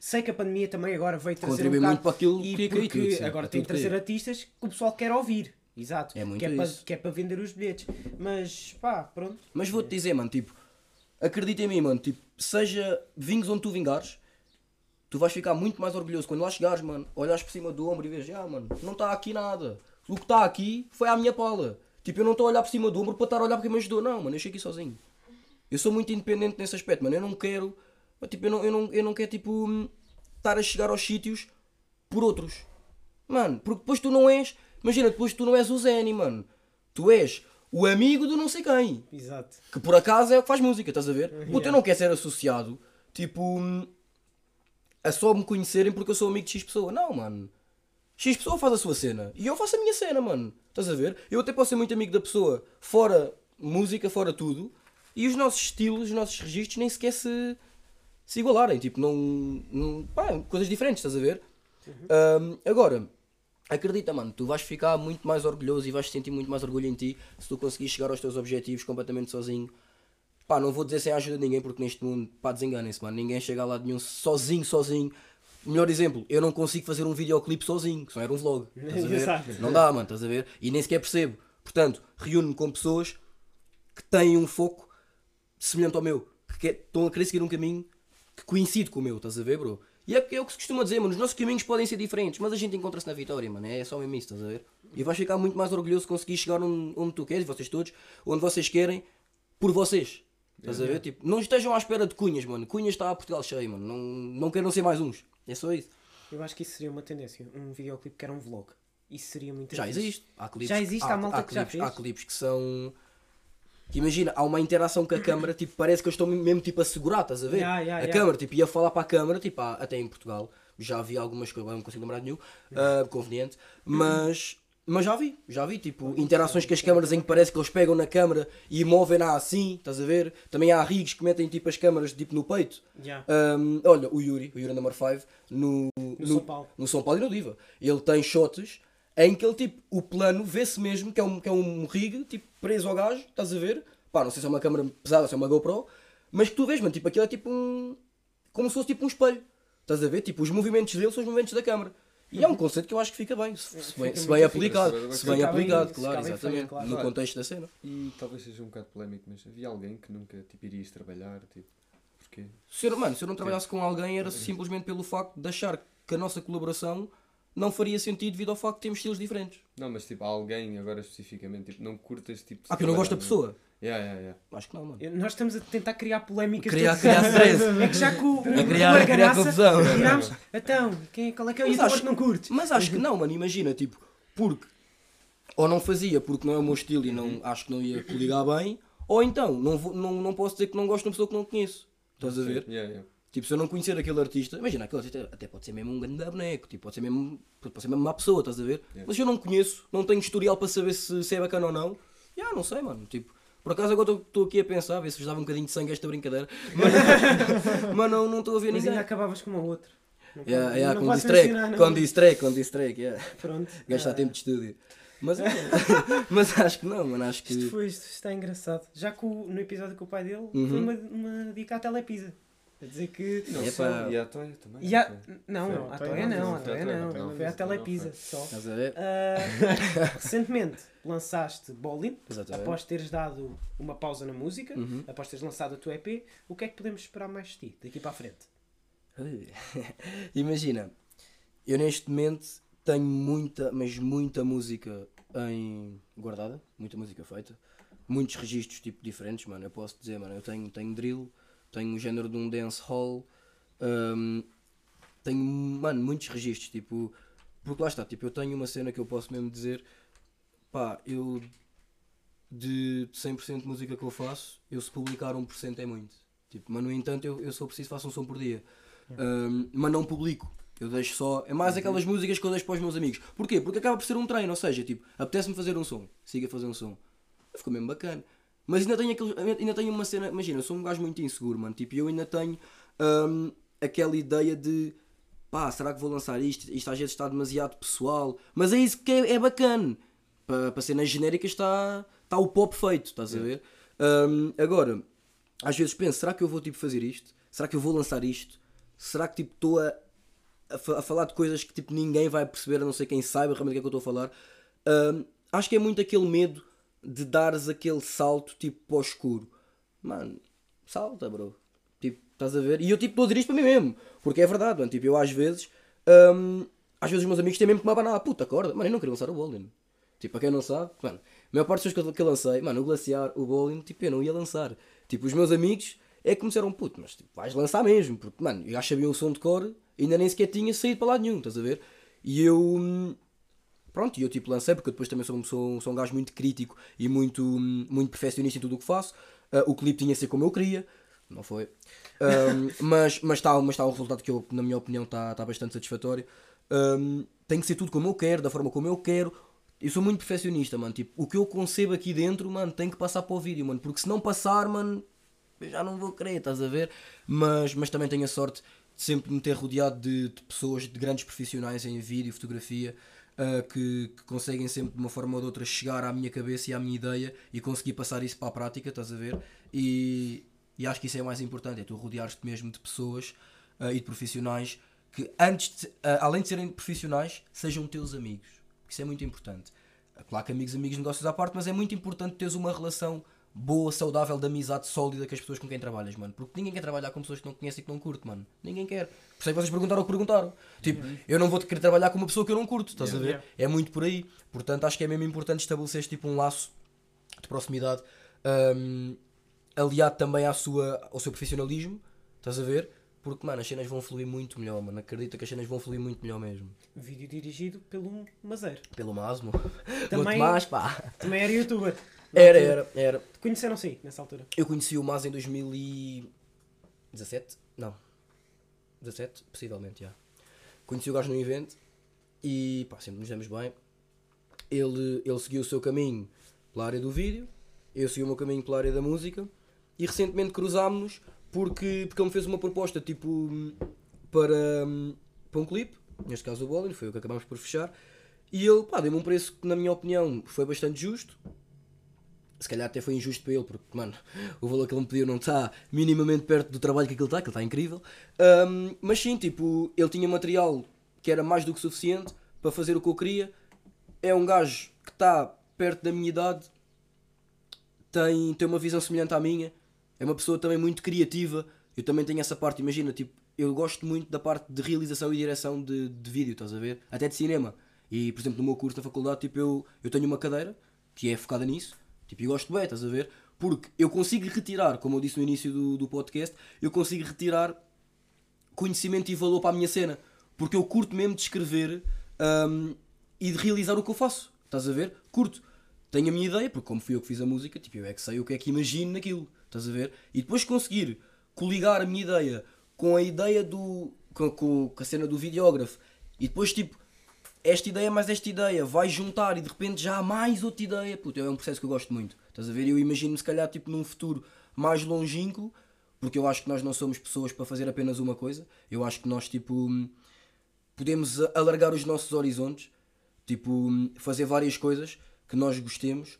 sei que a pandemia também agora veio trazer Contribui um bocado, muito para aquilo e que cair porque sim, agora para tem de tudo trazer artistas que o pessoal quer ouvir. Exato. É muito que é, para, que é para vender os bilhetes. Mas pá, pronto. Mas vou-te dizer, mano, tipo, acredita em mim, mano, tipo, seja vingues onde tu vingares, tu vais ficar muito mais orgulhoso quando lá chegares, mano, olhares por cima do ombro e vês, ah, mano, não está aqui nada. O que está aqui foi à minha pala. Tipo, eu não estou a olhar por cima do ombro para estar a olhar porque me ajudou, não, mano, eu cheguei aqui sozinho. Eu sou muito independente nesse aspecto, mano, eu não quero, tipo, eu não, eu não, eu não quero, tipo, hum, estar a chegar aos sítios por outros. Mano, porque depois tu não és, imagina, depois tu não és o Zeni, mano. Tu és o amigo do não sei quem. Exato. Que por acaso é o que faz música, estás a ver? [laughs] Puta, Yeah. eu não quero ser associado, tipo, hum, a só me conhecerem porque eu sou amigo de X pessoa. Não, mano. X pessoa faz a sua cena e eu faço a minha cena, mano. Estás a ver? Eu até posso ser muito amigo da pessoa, fora música, fora tudo, e os nossos estilos, os nossos registros nem sequer se, se igualarem. Tipo, não. não pá, coisas diferentes, estás a ver? Hum, agora, acredita, mano, tu vais ficar muito mais orgulhoso e vais sentir muito mais orgulho em ti se tu conseguires chegar aos teus objetivos completamente sozinho. Pá, não vou dizer sem a ajuda de ninguém porque neste mundo, pá, desenganem-se, mano. Ninguém chega lá de nenhum sozinho, sozinho. Melhor exemplo, eu não consigo fazer um videoclipe sozinho, que só era um vlog. [laughs] Não dá, mano, estás a ver? E nem sequer percebo. Portanto, reúno-me com pessoas que têm um foco semelhante ao meu, que estão a querer seguir um caminho que coincide com o meu, estás a ver, bro? E é, é o que se costuma dizer, mano, os nossos caminhos podem ser diferentes, mas a gente encontra-se na vitória, mano, é só mesmo isso, estás a ver? E vais ficar muito mais orgulhoso de conseguir chegar onde, onde tu queres, vocês todos, onde vocês querem, por vocês. Estás a ver? Tipo, não estejam à espera de cunhas, mano. Cunhas está a Portugal cheio, mano. Não, não queiram ser mais uns. É só isso. Eu acho que isso seria uma tendência. Um videoclipe que era um vlog. Isso seria muito Já existe. Há clipes, Já existe, há malta que já clipes, fez. Há clipes que são. Que imagina, há uma interação com a câmara, tipo, parece que eu estou mesmo tipo a segurar, estás a ver? Yeah, yeah, a yeah. câmara, tipo, ia falar para a câmara, tipo, há- até em Portugal, já vi algumas coisas, não consigo lembrar de nenhum, ah, conveniente, mas, mas já vi, já vi, tipo, interações com as câmaras em que parece que eles pegam na câmara e movem-na assim, estás a ver? Também há rigs que metem tipo as câmaras tipo no peito. Um, olha, o Yuri, o Yuri number 5, no, no, São Paulo. no São Paulo e no Diva. Ele tem shots em que ele, tipo, o plano vê-se mesmo que é, um, que é um rig, tipo, preso ao gajo, estás a ver? Pá, não sei se é uma câmera pesada, se é uma GoPro, mas que tu vês, mano, tipo, aquilo é tipo um. como se fosse tipo um espelho. Estás a ver? Tipo, os movimentos dele são os movimentos da câmara. E é um conceito que eu acho que fica bem, se, se bem, se bem aplicado. Se bem bem aplicado, claro, bem exatamente. claro. No contexto da cena. E talvez seja um bocado polémico, mas havia alguém que nunca tipo, irias trabalhar, tipo, porquê? Se eu, mano, se eu não trabalhasse com alguém era simplesmente pelo facto de achar que a nossa colaboração não faria sentido devido ao facto de termos estilos diferentes. Não, mas tipo, alguém agora especificamente, tipo, não curtas tipo. Ah, que eu não gosto da trabalhar, pessoa? Yeah, yeah, yeah. Acho que não, mano. Nós estamos a tentar criar polémicas. Criar- criar stress. É que já com o, criar- o criar confusão. tirámos. Então, quem, qual é que é o youtuber acho- que não curtes? Mas acho que não, mano. Imagina, tipo, porque ou não fazia porque não é o meu estilo e não, acho que não ia coligar bem, ou então não, vou, não, não posso dizer que não gosto de uma pessoa que não conheço. Estás a ver? Yeah, yeah. Tipo, se eu não conhecer aquele artista, imagina, aquele artista até pode ser mesmo um grande boneco, tipo, pode ser mesmo, pode ser mesmo uma pessoa, estás a ver? Yeah. Mas eu não conheço, não tenho historial para saber se, se é bacana ou não. Já, não sei, mano. Tipo, por acaso agora estou aqui a pensar, a ver se vos dava um bocadinho de sangue esta brincadeira, mas, [laughs] mas não não estou a ver Mas ninguém. ainda acabavas com uma outra. Não Yeah, yeah, não com distrack, mencionar, não. com distrack, com distrack, yeah. Pronto. [laughs] Gastar tempo de estúdio. Mas, [laughs] mas acho que não, mano. Acho que. Isto, foi, isto está engraçado. Já que o- no episódio com o pai dele Uhum. foi uma, uma dica à telepisa. A dizer que. Não É só, pá. e a Toia também. E a- não Não, a Toia não, a Toia não. Foi a telepisa só. Estás a ver? Ah, [laughs] recentemente lançaste Bowling, Exatamente. após teres dado uma pausa na música, Uhum. após teres lançado a tua EP, o que é que podemos esperar mais de ti daqui para a frente? [laughs] Imagina, eu neste momento tenho muita, mas muita música em guardada, muita música feita, muitos registros tipo diferentes, mano. Eu posso dizer, mano, eu tenho, tenho drill, tenho o género de um dance hall, hum, tenho, mano, muitos registros, tipo, porque lá está, tipo, eu tenho uma cena que eu posso mesmo dizer, pá, eu de 100% de música que eu faço, eu se publicar 1% é muito. Tipo, mas no entanto, eu, eu sou preciso faço um som por dia. Um, mas não publico. Eu deixo só. É mais aquelas músicas que eu deixo para os meus amigos. Porquê? Porque acaba por ser um treino. Ou seja, tipo, apetece-me fazer um som. Siga a fazer um som. Ficou mesmo bacana. Mas ainda tenho, aquele, ainda tenho uma cena. Imagina, eu sou um gajo muito inseguro, mano. Tipo, eu ainda tenho um, aquela ideia de. Pá, será que vou lançar isto? Isto às vezes está demasiado pessoal. Mas é isso que é, é bacana. Para, para cenas genéricas está, está o pop feito, estás a ver? Um, agora, às vezes penso, será que eu vou tipo fazer isto? Será que eu vou lançar isto? Será que tipo estou a, a, a falar de coisas que tipo ninguém vai perceber, a não ser quem saiba realmente o que é que eu estou a falar? Um, acho que é muito aquele medo de dares aquele salto tipo para o escuro. Mano, salta, bro. Tipo, Estás a ver? E eu tipo a dizer isto para mim mesmo. Porque é verdade, mano. Tipo, eu às vezes. hum, às vezes os meus amigos têm mesmo que me abanar. Ah, puta, acorda. Mano, eu não queria lançar o bowling. Tipo, para quem não sabe, mano, a maior parte que eu, que eu lancei, mano, o glaciar, o bowling, tipo, eu não ia lançar. Tipo, os meus amigos é que me disseram, puto, mas tipo, vais lançar mesmo. Porque, mano, eu já sabia o som de cor e ainda nem sequer tinha saído para lado nenhum, estás a ver? E eu. Pronto, e eu tipo lancei, porque eu depois também sou, sou, sou um gajo muito crítico e muito, muito perfeccionista em tudo o que faço. Ah, o clipe tinha de ser como eu queria, não foi. Ahm, [laughs] mas está mas tá um resultado que eu, na minha opinião, está tá bastante satisfatório. Ahm, tem que ser tudo como eu quero, da forma como eu quero. Eu sou muito perfeccionista, mano. Tipo, o que eu concebo aqui dentro, mano, tem que passar para o vídeo, mano. Porque se não passar, mano, eu já não vou querer, estás a ver? Mas, mas também tenho a sorte de sempre me ter rodeado de, de pessoas, de grandes profissionais em vídeo e fotografia, ah, que, que conseguem sempre de uma forma ou de outra chegar à minha cabeça e à minha ideia e conseguir passar isso para a prática, estás a ver? E, e acho que isso é mais importante, é tu rodeares-te mesmo de pessoas ah, e de profissionais que antes de- ah, além de serem profissionais, sejam teus amigos. Isso é muito importante. Claro que amigos, amigos, negócios à parte, mas é muito importante teres uma relação boa, saudável, de amizade sólida com as pessoas com quem trabalhas, mano. Porque ninguém quer trabalhar com pessoas que não conhece e que não curte, mano. Ninguém quer. Por isso é que vocês perguntaram o que perguntaram. Tipo, eu não vou querer trabalhar com uma pessoa que eu não curto, estás a ver? Yeah. É muito por aí. Portanto, acho que é mesmo importante estabelecer tipo um laço de proximidade, hum, aliado também à sua, ao seu profissionalismo, estás a ver? Porque, mano, as cenas vão fluir muito melhor, mano. Acredita que as cenas vão fluir muito melhor mesmo. Vídeo dirigido pelo Mazeiro. Pelo Masmo. Também- mais, pá. Também era youtuber. Era, era, era. Conheceram-se aí, nessa altura. Eu conheci o Mas em 2017? Não. 17? Possivelmente, já. Conheci o gajo num evento e pá, sempre nos demos bem. Ele, ele seguiu o seu caminho pela área do vídeo, eu segui o meu caminho pela área da música e recentemente cruzámos-nos porque, porque ele me fez uma proposta tipo para, para um clipe, neste caso o Bowling, foi o que acabámos por fechar. E ele pá, deu-me um preço que, na minha opinião, foi bastante justo se calhar até foi injusto para ele, porque, mano, o valor que ele me pediu não está minimamente perto do trabalho que aquilo está, que ele está incrível. Ahm, mas sim, tipo, ele tinha material que era mais do que suficiente para fazer o que eu queria. É um gajo que está perto da minha idade, tem, tem uma visão semelhante à minha, é uma pessoa também muito criativa. Eu também tenho essa parte, imagina, tipo, eu gosto muito da parte de realização e direção de, de vídeo, estás a ver? Até de cinema. E, por exemplo, no meu curso na faculdade, tipo, eu, eu tenho uma cadeira que é focada nisso. Tipo, eu gosto bem, estás a ver? Porque eu consigo retirar, como eu disse no início do, do podcast, eu consigo retirar conhecimento e valor para a minha cena. Porque eu curto mesmo de escrever hum, e de realizar o que eu faço. Estás a ver? Curto. Tenho a minha ideia, porque como fui eu que fiz a música, tipo, eu é que sei o que é que imagino naquilo. Estás a ver? E depois conseguir coligar a minha ideia com a ideia do. com, com, com a cena do videógrafo. E depois, tipo, esta ideia mais esta ideia vai juntar e de repente já há mais outra ideia. Puta, é um processo que eu gosto muito. Estás a ver? Eu imagino se calhar tipo num futuro mais longínquo, porque eu acho que nós não somos pessoas para fazer apenas uma coisa. Eu acho que nós tipo podemos alargar os nossos horizontes, tipo fazer várias coisas que nós gostemos.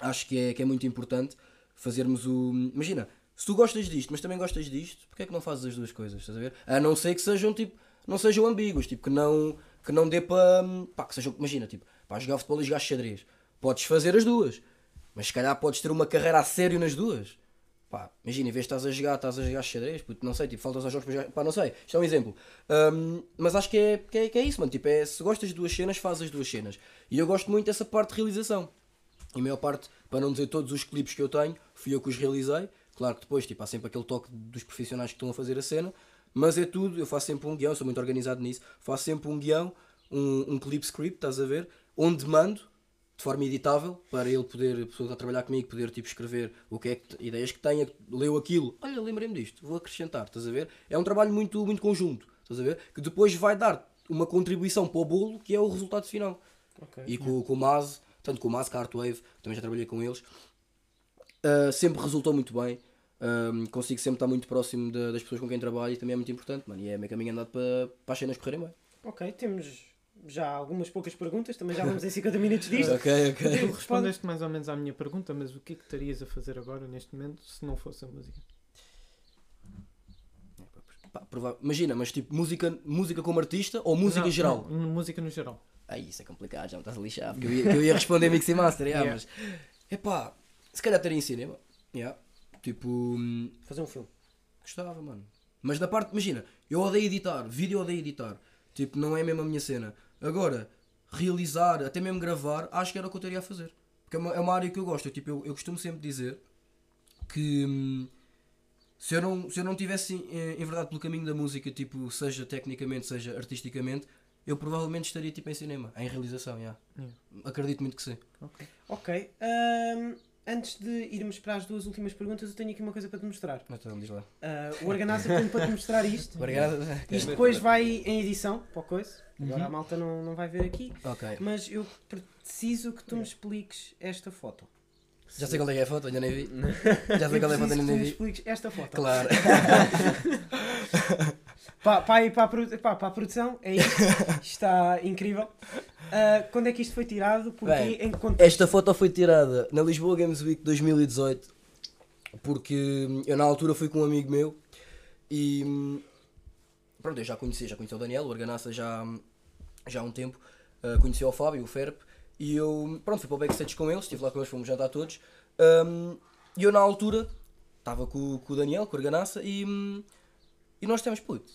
Acho que é, que é muito importante fazermos o. Imagina, se tu gostas disto, mas também gostas disto, porque é que não fazes as duas coisas? Estás a ver? A não ser que sejam tipo, não sejam ambíguos, tipo, que não, que não dê para. pá, que sejam, imagina, tipo, para jogar futebol e jogar xadrez. Podes fazer as duas, mas se calhar podes ter uma carreira a sério nas duas. Pá, imagina, em vez de estás a jogar, estás a jogar xadrez, puto, não sei, tipo, faltas aos jogos para jogar, pá, não sei, isto é um exemplo. Hum, mas acho que é, que, é, que é isso, mano, tipo, é, se gostas de duas cenas, faz as duas cenas. E eu gosto muito dessa parte de realização. E a maior parte, para não dizer todos os clipes que eu tenho, fui eu que os realizei. Claro que depois, tipo, há sempre aquele toque dos profissionais que estão a fazer a cena, mas é tudo, eu faço sempre um guião, sou muito organizado nisso, faço sempre um guião, um, um clip script, estás a ver, onde mando, de forma editável, para ele poder, a pessoa que está a trabalhar comigo, poder tipo escrever o que é que, ideias que tenha, leu aquilo, olha, lembrei-me disto, vou acrescentar, estás a ver? É um trabalho muito, muito conjunto, estás a ver? Que depois vai dar uma contribuição para o bolo, que é o resultado final. Ok. E com, com o Maz, tanto com o Maz, com a Artwave, também já trabalhei com eles, uh, sempre resultou muito bem. Um, consigo sempre estar muito próximo da- das pessoas com quem trabalho e também é muito importante, mano. E é meio caminho andado para, para as cenas correrem bem. Ok, temos já algumas poucas perguntas, também já vamos em 50 minutos disto. [laughs] Ok, ok. Tu respondeste mais ou menos à minha pergunta, mas o que é que estarias a fazer agora, neste momento, se não fosse a música? Pá, Imagina, mas tipo, música, música como artista ou música Não, em geral? não, música no geral. Aí isso é complicado, já me estás a lixar. Porque eu ia, que eu ia responder Mix e Master, yeah, [laughs] Yeah. mas. Epá, se calhar estaria em cinema. Yeah. Tipo. Fazer um filme. Gostava, mano. Mas da parte, imagina, eu odeio editar, vídeo eu odeio editar. Tipo, não é mesmo a minha cena. Agora, realizar, até mesmo gravar, acho que era o que eu teria a fazer. Porque é uma, é uma área que eu gosto. Eu, tipo, eu, eu costumo sempre dizer que hum, se eu não, se eu não tivesse eh, em verdade pelo caminho da música, tipo, seja tecnicamente, seja artisticamente, eu provavelmente estaria tipo em cinema, em realização, já. Acredito muito que sim. Ok. ahm, antes de irmos para as duas últimas perguntas, eu tenho aqui uma coisa para te mostrar. Então, diz lá. Ah, o Arganassa tem para te mostrar isto. Obrigado. Isto depois vai em edição para o coisa. Uhum. Agora a malta não, não vai ver aqui. Ok. Mas eu preciso que tu me expliques esta foto. Já sei qual é é a foto, ainda nem vi. [laughs] Já sei qual é a foto, ainda nem vi. expliques esta foto. Claro. [laughs] Para, para, a, para produção, é isto. [laughs] Está incrível. Ah, quando é que isto foi tirado? Porque Bem, em que? Esta foto foi tirada na Lisboa Games Week 2018 porque hum, eu na altura fui com um amigo meu e hum, pronto, eu já conhecia, já conhecia o Daniel, o Arganassa já, hum, já há um tempo, uh, conhecia o Fábio, o Ferp e eu pronto, fui para o backstage com eles, estive lá com eles, fomos jantar todos hum, e eu na altura estava com, com o Daniel, com o Arganassa e, e nós temos puto,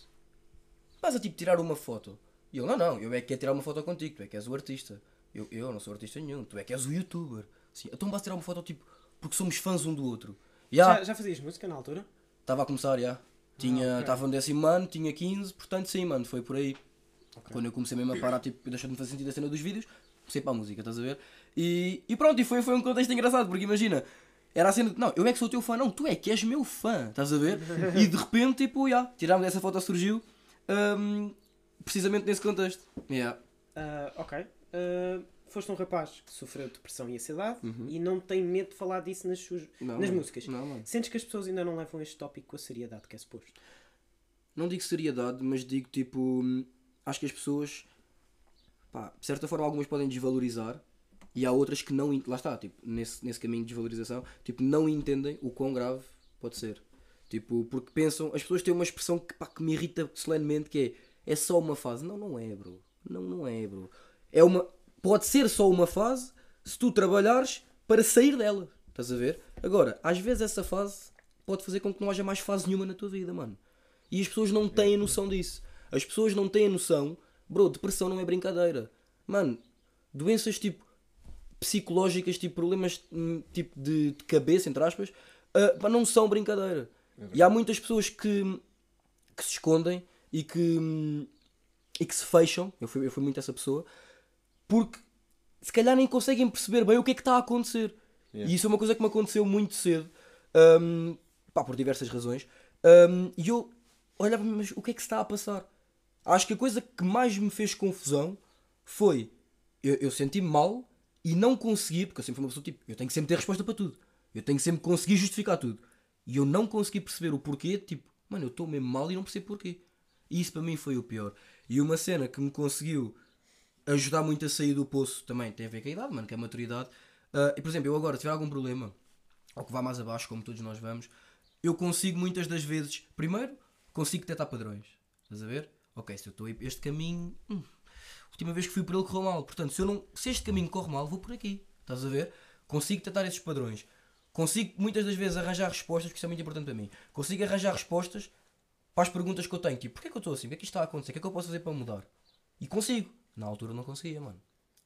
vas a tipo tirar uma foto e ele, não, não, eu é que quero tirar uma foto contigo, tu é que és o artista. Eu, eu não sou artista nenhum, tu é que és o youtuber. Sim, então vais tirar uma foto tipo, porque somos fãs um do outro. Já, Já, já fazias música na altura? estava a começar, já. Tinha, ok. estava no décimo ano, tinha 15, portanto sim, mano, foi por aí. Quando eu comecei mesmo a parar, tipo, deixou de me fazer sentido a cena dos vídeos, comecei para a música, estás a ver? E, e pronto, e foi, foi um contexto engraçado, porque imagina, era a cena de, não, eu é que sou teu fã, não, tu é que és meu fã, estás a ver? E de repente, tipo, já, tirámos essa foto, surgiu, hum, precisamente nesse contexto. Yeah. Ah, ok. Ah, foste um rapaz que sofreu depressão e ansiedade e não tem medo de falar disso nas, suas, Uhum. Não, nas músicas. Não, mano. Sentes que as pessoas ainda não levam este tópico com a seriedade que é suposto? não digo seriedade, mas digo tipo. hum, Acho que as pessoas, pá, de certa forma, algumas podem desvalorizar e há outras que não. Lá está, tipo, nesse, nesse caminho de desvalorização, tipo, não entendem o quão grave pode ser. Tipo, porque pensam. As pessoas têm uma expressão que, pá, que me irrita solenemente que é. É só uma fase. Não, não é, bro. Não, não é, bro. É uma. Pode ser só uma fase se tu trabalhares para sair dela. Estás a ver? Agora, às vezes essa fase pode fazer com que não haja mais fase nenhuma na tua vida, mano. E as pessoas não têm a noção disso. As pessoas não têm a noção, bro, depressão não é brincadeira. Mano, doenças tipo psicológicas, tipo problemas hum, tipo de, de cabeça, entre aspas, pá, não são brincadeira. E há muitas pessoas que, que se escondem e que, e que se fecham. Eu fui, eu fui muito essa pessoa porque se calhar nem conseguem perceber bem o que é que está a acontecer. Yeah. E isso é uma coisa que me aconteceu muito cedo, hum, pá, por diversas razões. Hum, e eu olhava mas o que é que se está a passar? Acho que a coisa que mais me fez confusão foi eu, eu senti-me mal e não consegui, porque eu sempre fui uma pessoa tipo, eu tenho que sempre ter resposta para tudo. Eu tenho que sempre conseguir justificar tudo. E eu não consegui perceber o porquê, tipo, mano, eu estou mesmo mal e não percebo porquê. E isso para mim foi o pior. E uma cena que me conseguiu ajudar muito a sair do poço também tem a ver com a idade, mano, que é a maturidade. Ah, e por exemplo, eu agora, se tiver algum problema, ou que vá mais abaixo, como todos nós vamos, eu consigo muitas das vezes, primeiro, consigo detectar padrões. Estás a ver? Ok, se eu estou a ir este caminho, hum, última vez que fui por ele correu mal. Portanto, se, eu não, se este caminho corre mal, vou por aqui. Estás a ver? Consigo detectar esses padrões. Consigo muitas das vezes arranjar respostas, porque isso é muito importante para mim. Consigo arranjar respostas para as perguntas que eu tenho. Tipo, porquê é que eu estou assim? O que é que isto está a acontecer? O que é que eu posso fazer para mudar? E consigo. Na altura não conseguia, mano.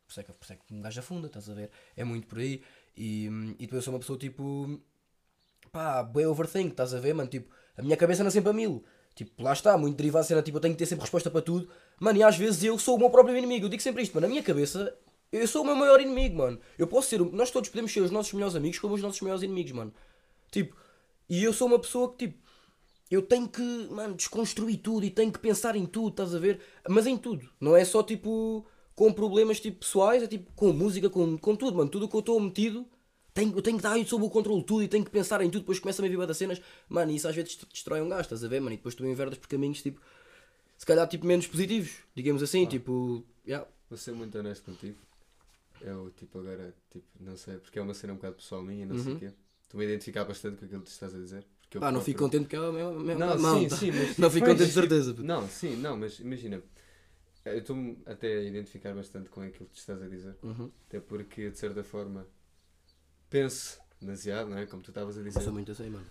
Por isso é que, por isso é que um gajo afunda, estás a ver? É muito por aí. E, e depois eu sou uma pessoa tipo. pá, bem overthink, estás a ver, mano? Tipo, a minha cabeça anda sempre a mil. Tipo, lá está, muito derivado a cena, tipo, eu tenho que ter sempre resposta para tudo. Mano, e às vezes eu sou o meu próprio inimigo. Eu digo sempre isto, mano. Na minha cabeça, eu sou o meu maior inimigo, mano. Eu posso ser. Nós todos podemos ser os nossos melhores amigos como os nossos maiores inimigos, mano. Tipo, e eu sou uma pessoa que, tipo, eu tenho que, mano, desconstruir tudo e tenho que pensar em tudo, estás a ver? Mas em tudo. Não é só, tipo, com problemas, tipo, pessoais, é tipo, com música, com, com tudo, mano. Tudo o que eu estou metido, tenho, eu tenho que dar sob o controle de tudo e tenho que pensar em tudo. Depois começa-me a viver das cenas. Mano, e isso às vezes destrói um gajo, estás a ver, mano? E depois tu enverdas por caminhos, tipo, se calhar, tipo, menos positivos, digamos assim, tipo, yeah. Vou ser muito honesto contigo. Eu, tipo, agora, tipo, não sei, porque é uma cena um bocado pessoal minha, não sei o quê. Estou-me a identificar bastante com aquilo que tu estás a dizer. Porque Pá, não próprio- fico contente que é a mesma, mesma Não, malta. sim, [laughs] sim, mas... Não fico contente de tipo, certeza. puto. Não, sim, não, mas imagina, eu estou-me até a identificar bastante com aquilo que tu estás a dizer. Uhum. Até porque, de certa forma, penso demasiado, não é? Como tu estavas a dizer. Sou muito assim, mano.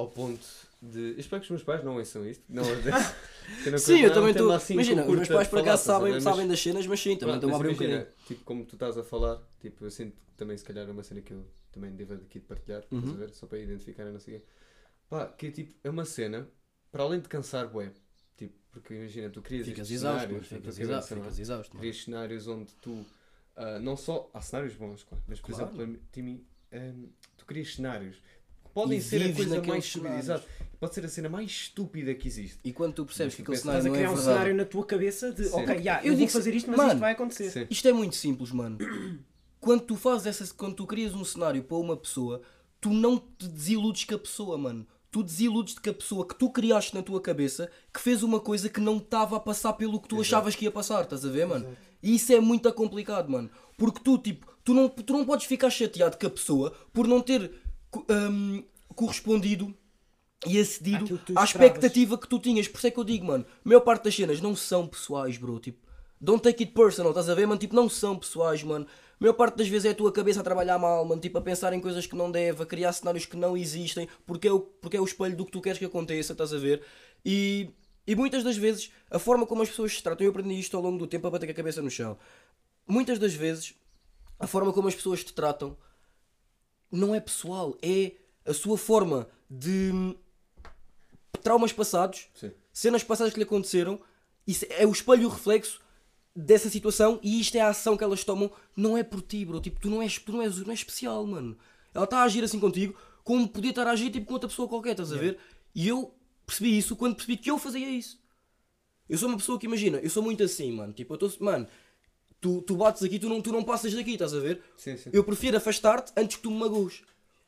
Ao ponto de. Eu espero que os meus pais não ouçam isto. Não, [laughs] eu não Sim, eu também um estou. assim imagina, os meus pais por acaso estás a sabem, ver? sabem Mas- das cenas, mas sim, também estão a mas abrir um bocadinho. Tipo, como tu estás a falar, tipo, eu sinto que também se calhar é uma cena que eu também devo aqui de partilhar, estás Uhum. a ver? Só para identificar não sei o quê. Pá, que tipo, é uma cena, para além de cansar, bué, tipo, porque imagina, tu crias Ficas exausto, cenários Ficas exausto, é? ficas exausto. crias cenários onde tu ah, não só há cenários bons, claro, mas por Claro. exemplo, para Timmy, ahm, tu crias cenários podem E ser a coisa mais estúpida, exato, pode ser a cena mais estúpida que existe. E quando tu percebes que aquele pensas- cenário Estás a não é criar um verdade. cenário na tua cabeça de, Sim. ok, já, Eu eu, vou fazer isto, mas Mano, isto vai acontecer. Sim. Isto é muito simples, mano. [clears throat] Quando tu fazes essa. Quando tu crias um cenário para uma pessoa, tu não te desiludes com a pessoa, mano. Tu desiludes-te com a pessoa que tu criaste na tua cabeça que fez uma coisa que não estava a passar pelo que tu Exato. achavas que ia passar, estás a ver, mano? E isso é muito complicado, mano. Porque tu, tipo, tu não, tu não podes ficar chateado com a pessoa por não ter hum, correspondido e acedido à expectativa que tu tinhas. Por isso é que eu digo, mano, a maior parte das cenas não são pessoais, bro. Tipo, don't take it personal, estás a ver, mano? Tipo, não são pessoais, mano. A maior parte das vezes é a tua cabeça a trabalhar mal, mano. Tipo, a pensar em coisas que não deve, a criar cenários que não existem, porque é o, porque é o espelho do que tu queres que aconteça, estás a ver? E, e muitas das vezes, a forma como as pessoas se tratam, eu aprendi isto ao longo do tempo a bater com a cabeça no chão. Muitas das vezes, a forma como as pessoas te tratam não é pessoal, é a sua forma de hum, traumas passados, Sim. cenas passadas que lhe aconteceram, isso é o espelho e o reflexo dessa situação e isto é a ação que elas tomam, não é por ti, bro. Tipo, tu não és, tu não és, não és especial, mano. Ela está a agir assim contigo, como podia estar a agir tipo com outra pessoa qualquer, estás a ver? E eu percebi isso quando percebi que eu fazia isso. Eu sou uma pessoa que imagina, eu sou muito assim, mano. Tipo, eu estou, mano, tu, tu bates aqui, tu não, tu não passas daqui, estás a ver? Sim, sim. Eu prefiro afastar-te antes que tu me magoes.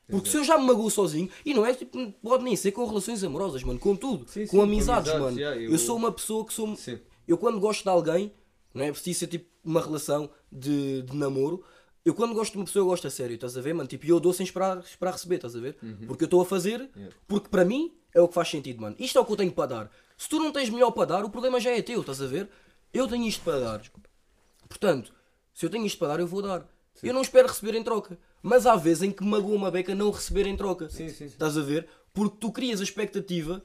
Porque se eu já me magoo sozinho, e não é tipo, pode nem ser com relações amorosas, mano, com tudo, Sim, com amizades, amizades, mano. já, eu... eu- sou uma pessoa que sou. Sim. Eu quando gosto de alguém, não é preciso ser tipo uma relação de, de namoro. Eu quando gosto de uma pessoa, eu gosto a sério, estás a ver, mano? Tipo, eu dou sem esperar, esperar receber, estás a ver? Porque eu estou a fazer, Uhum. Yeah. porque para mim é o que faz sentido, mano. Isto é o que eu tenho para dar. Se tu não tens melhor para dar, o problema já é teu, estás a ver? Eu tenho isto para dar. Portanto, se eu tenho isto para dar, eu vou dar. Eu não espero receber em troca. Mas há vezes em que magoa uma beca não receber em troca. Sim, sim, sim. Estás a ver? Porque tu crias a expectativa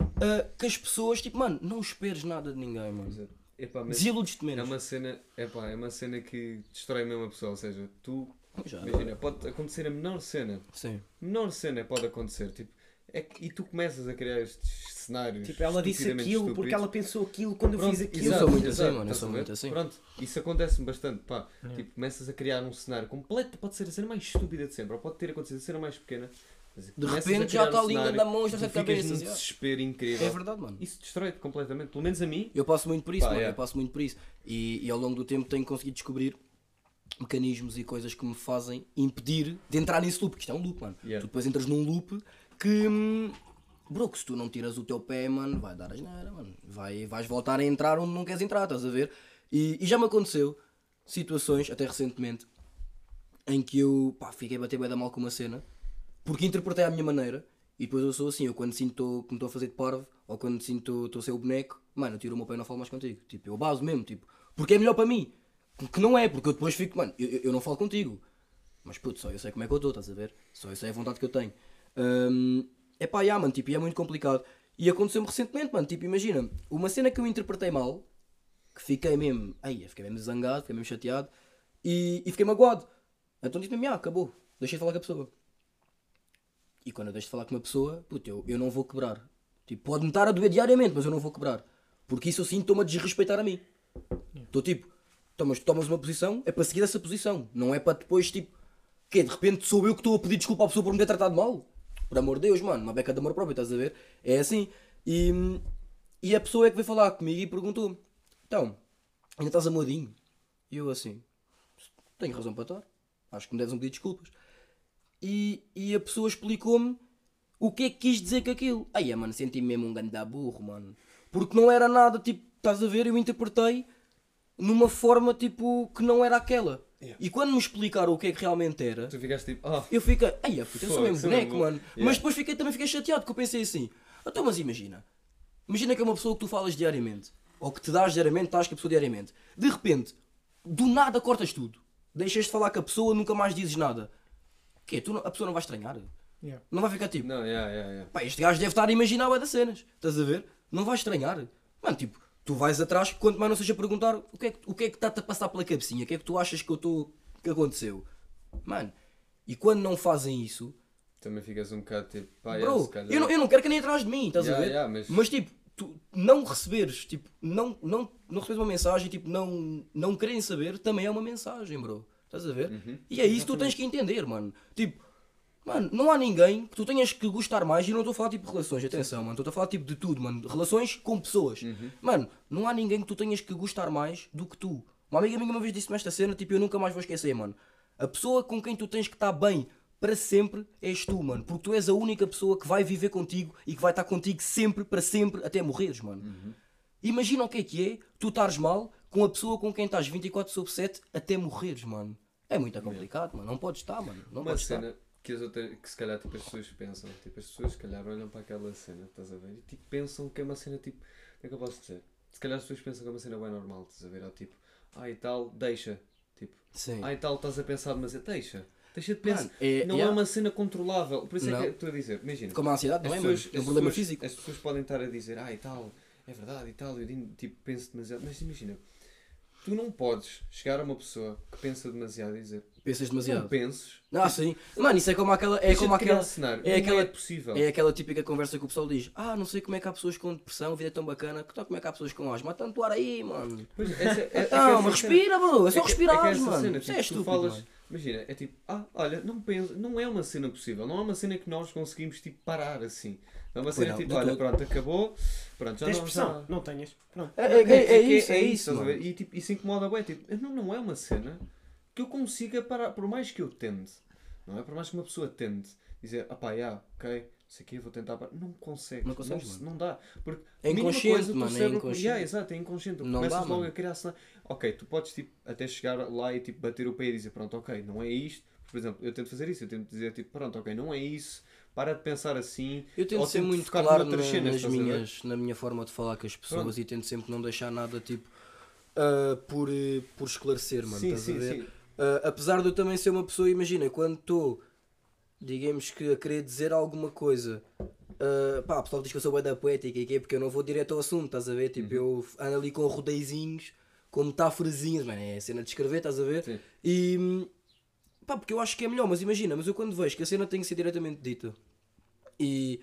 ah, que as pessoas, tipo, mano, não esperes nada de ninguém, mano. Epá, mas Desiludes-te é menos. uma cena, epá, é uma cena que destrói mesmo a pessoa, ou seja, tu Já. imagina, pode acontecer a menor cena, Sim. menor cena pode acontecer, tipo, é que- e tu começas a criar estes cenários. Tipo, ela disse aquilo porque estúpidos. ela pensou aquilo quando eu Pronto, fiz aquilo. Eu exato, sou muito exato, assim, mano, eu sou muito assim. Pronto, isso acontece-me bastante, pá. Tipo, começas a criar um cenário completo, pode ser a cena mais estúpida de sempre, ou pode ter acontecido a cena mais pequena. De repente já está a língua da monstro e tu a num já. desespero incrível. É verdade, mano. Isso destrói-te completamente, pelo menos a mim. Eu passo muito por isso, Pá, mano. é. Eu passo muito por isso. E, e ao longo do tempo tenho conseguido descobrir mecanismos e coisas que me fazem impedir de entrar nesse loop, porque isto é um loop, mano. Yeah. Tu depois entras num loop que. hum, Bro, se tu não tiras o teu pé, mano, vai dar asneira, mano. Vai, vais voltar a entrar onde não queres entrar, estás a ver? E, e já me aconteceu situações, até recentemente, em que eu pá, fiquei a bater bem da mal com uma cena, porque interpretei à minha maneira, e depois eu sou assim, eu quando sinto que me estou a fazer de parvo, ou quando sinto que estou a ser o boneco, mano, eu tiro o meu pé e não falo mais contigo. Tipo, eu baso mesmo, tipo, porque é melhor para mim. Que não é, porque eu depois fico, mano, eu- eu não falo contigo. Mas puto, só eu sei como é que eu estou, estás a ver? Só eu sei a vontade que eu tenho. É pá, já, mano, tipo, e é muito complicado. E aconteceu-me recentemente, mano, tipo, imagina, uma cena que eu interpretei mal, que fiquei mesmo, ai, fiquei mesmo zangado, fiquei mesmo chateado, e, e fiquei magoado. Então disse mesmo, ah, acabou, deixei de falar com a pessoa. E quando eu deixo de falar com uma pessoa, puto, eu, eu não vou quebrar. Tipo, pode-me estar a doer diariamente, mas eu não vou quebrar. Porque isso eu sinto estou-me a desrespeitar a mim. Estou tipo, tomas, tomas uma posição, é para seguir essa posição. Não é para depois, tipo, que de repente sou eu que estou a pedir desculpa à pessoa por me ter tratado mal. Por amor de Deus, mano, uma beca de amor próprio, estás a ver? É assim. E, e a pessoa é que veio falar comigo e perguntou: Então, ainda estás amoadinho? E eu assim, tenho razão para estar. Acho que me deves um pedido de desculpas. E, e a pessoa explicou-me o que é que quis dizer com aquilo. Aí, mano, senti-me mesmo um ganda burro, mano. Porque não era nada, tipo, estás a ver? Eu interpretei numa forma, tipo, que não era aquela. Yeah. E quando me explicaram o que é que realmente era, Tu ficaste tipo, ah, eu fiquei, ai, puta, eu sou mesmo boneco, mano. Yeah. Mas depois fiquei, também fiquei chateado, porque eu pensei assim, então, mas imagina, imagina que é uma pessoa que tu falas diariamente, ou que te dás diariamente, estás com a pessoa diariamente. De repente, do nada cortas tudo. Deixas de falar com a pessoa, nunca mais dizes nada. O quê? Tu não- a pessoa não vai estranhar? Yeah. Não vai ficar tipo, Não, yeah, yeah, yeah. pá, este gajo deve estar a imaginar das cenas. Estás a ver? Não vais estranhar. Mano, tipo, tu vais atrás, quanto mais não seja perguntar o que é que, o que, é que está-te a passar pela cabecinha, o que é que tu achas que eu estou. que aconteceu. Mano, e quando não fazem isso, Também ficas um bocado tipo, pá, bro, se calhar. eu, não, eu não quero que nem atrás de mim, estás Yeah, a ver? yeah, mas- mas... tipo, tu não receberes, tipo, não, não, não receberes uma mensagem, tipo, não, não querem saber, também é uma mensagem, bro. Estás a ver? Uhum. E é isso que tu tens que entender, mano. Tipo, mano, não há ninguém que tu tenhas que gostar mais, e não estou a falar tipo de relações, atenção, mano, estou a falar tipo de tudo, mano. Relações com pessoas. Uhum. Mano, não há ninguém que tu tenhas que gostar mais do que tu. Uma amiga minha uma vez disse-me esta cena, tipo, eu nunca mais vou esquecer, mano. A pessoa com quem tu tens que estar bem para sempre és tu, mano. Porque tu és a única pessoa que vai viver contigo e que vai estar contigo sempre, para sempre, até morreres, mano. Imagina o que é que é tu estares mal com a pessoa com quem estás 24 sobre 7 até morreres, mano. É muito complicado, mano. Não podes estar, mano. Não Uma podes estar. Que, as outras, que se calhar tipo, as pessoas pensam, tipo, as pessoas se calhar olham para aquela cena, estás a ver? E tipo, pensam que é uma cena tipo, como é que eu posso dizer? Se calhar as pessoas pensam que é uma cena bem normal, estás a ver? Ou tipo, ah e tal, deixa. Tipo, Sim. ah e tal, estás a pensar demasiado, deixa. Deixa de pensar. Mano, é- não yeah. é uma cena controlável. Por isso é Não. que estou a dizer, imagina. Como a ansiedade, não é, mano? pessoas- É um problema pessoas- físico. As pessoas podem estar a dizer, ah e tal, é verdade e tal, eu tipo, penso demasiado. Mas imagina, tu não podes chegar a uma pessoa que pensa demasiado e dizer, Pensas não demasiado. penses. Ah, sim. Mano, isso é como aquela. É Deixa como aquela. cenário. é Não aquela- é possível. É aquela típica conversa que o pessoal diz: Ah, não sei como é que há pessoas com depressão, a vida é tão bacana. Que tal como é que há pessoas com asma? Tanto ar aí, mano. Pois, essa- é- é Não, essa mas cena- respira, bro. É só é respirar, é essa mano. cena, Isso tipo, é tu estúpido. falas, mano. imagina, é tipo, ah, olha, não, pensa, não é uma cena possível, não é uma cena que nós conseguimos tipo, parar assim. Não é uma cena não, tipo, olha, todo. pronto, acabou, pronto, já Tens não pressão? já- Não tenhas. Pronto. É, é, é, é que isso, é isso. ver? E tipo, isso incomoda bem, tipo, não, não é uma cena que eu consiga parar, por mais que eu tente, não é? Por mais que uma pessoa tente dizer, ah pá, já, ok, isso aqui eu vou tentar parar, não consegue, Não consegues, não, não dá, porque É inconsciente, coisa, mano, é cérebro- inconsciente. Yeah, exato, é inconsciente, tu Não começas dá, logo mano. a criar cena, ok, tu podes tipo, até chegar lá e tipo, bater o pé e dizer, pronto, ok, não é isto, por exemplo, eu tento fazer isso, eu tento dizer tipo, pronto, ok, não é isso, para de pensar assim, Eu tento ser tento muito claro na, cenas, nas minhas, na minha forma de falar com as pessoas Pronto. e tento sempre não deixar nada tipo ah, por, eh, por esclarecer, mano. Sim, estás sim, a ver? sim. Ah, apesar de eu também ser uma pessoa, imagina, quando estou, digamos que a querer dizer alguma coisa, ah, pá, o pessoal diz que eu sou bem da poética e que é porque eu não vou direto ao assunto, estás a ver? Uhum. Tipo, eu ando ali com rodeizinhos, com metáforazinhas, mano, é a cena de escrever, estás a ver? Sim. E pá, porque eu acho que é melhor, mas imagina, mas eu quando vejo que a cena tem que ser diretamente dita e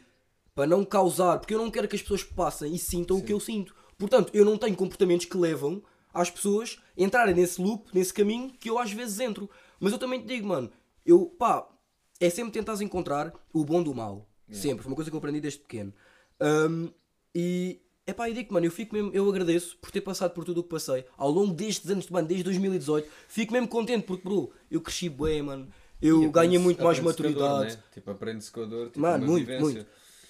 para não causar, porque eu não quero que as pessoas passem e sintam o que eu sinto. Portanto, eu não tenho comportamentos que levam às pessoas entrarem nesse loop, nesse caminho que eu às vezes entro. Mas eu também te digo, mano, eu pá, é sempre tentares encontrar o bom do mal. Sempre, foi uma coisa que eu aprendi desde pequeno. Hum, e é pá, eu digo, mano, eu fico mesmo, eu agradeço por ter passado por tudo o que passei ao longo destes anos, mano, desde 2018. Fico mesmo contente porque, bro, eu cresci bem, mano. Eu ganhei muito mais a dor, maturidade. né? Tipo, aprende-se com a dor, tipo, Mano, muito, vivência. muito.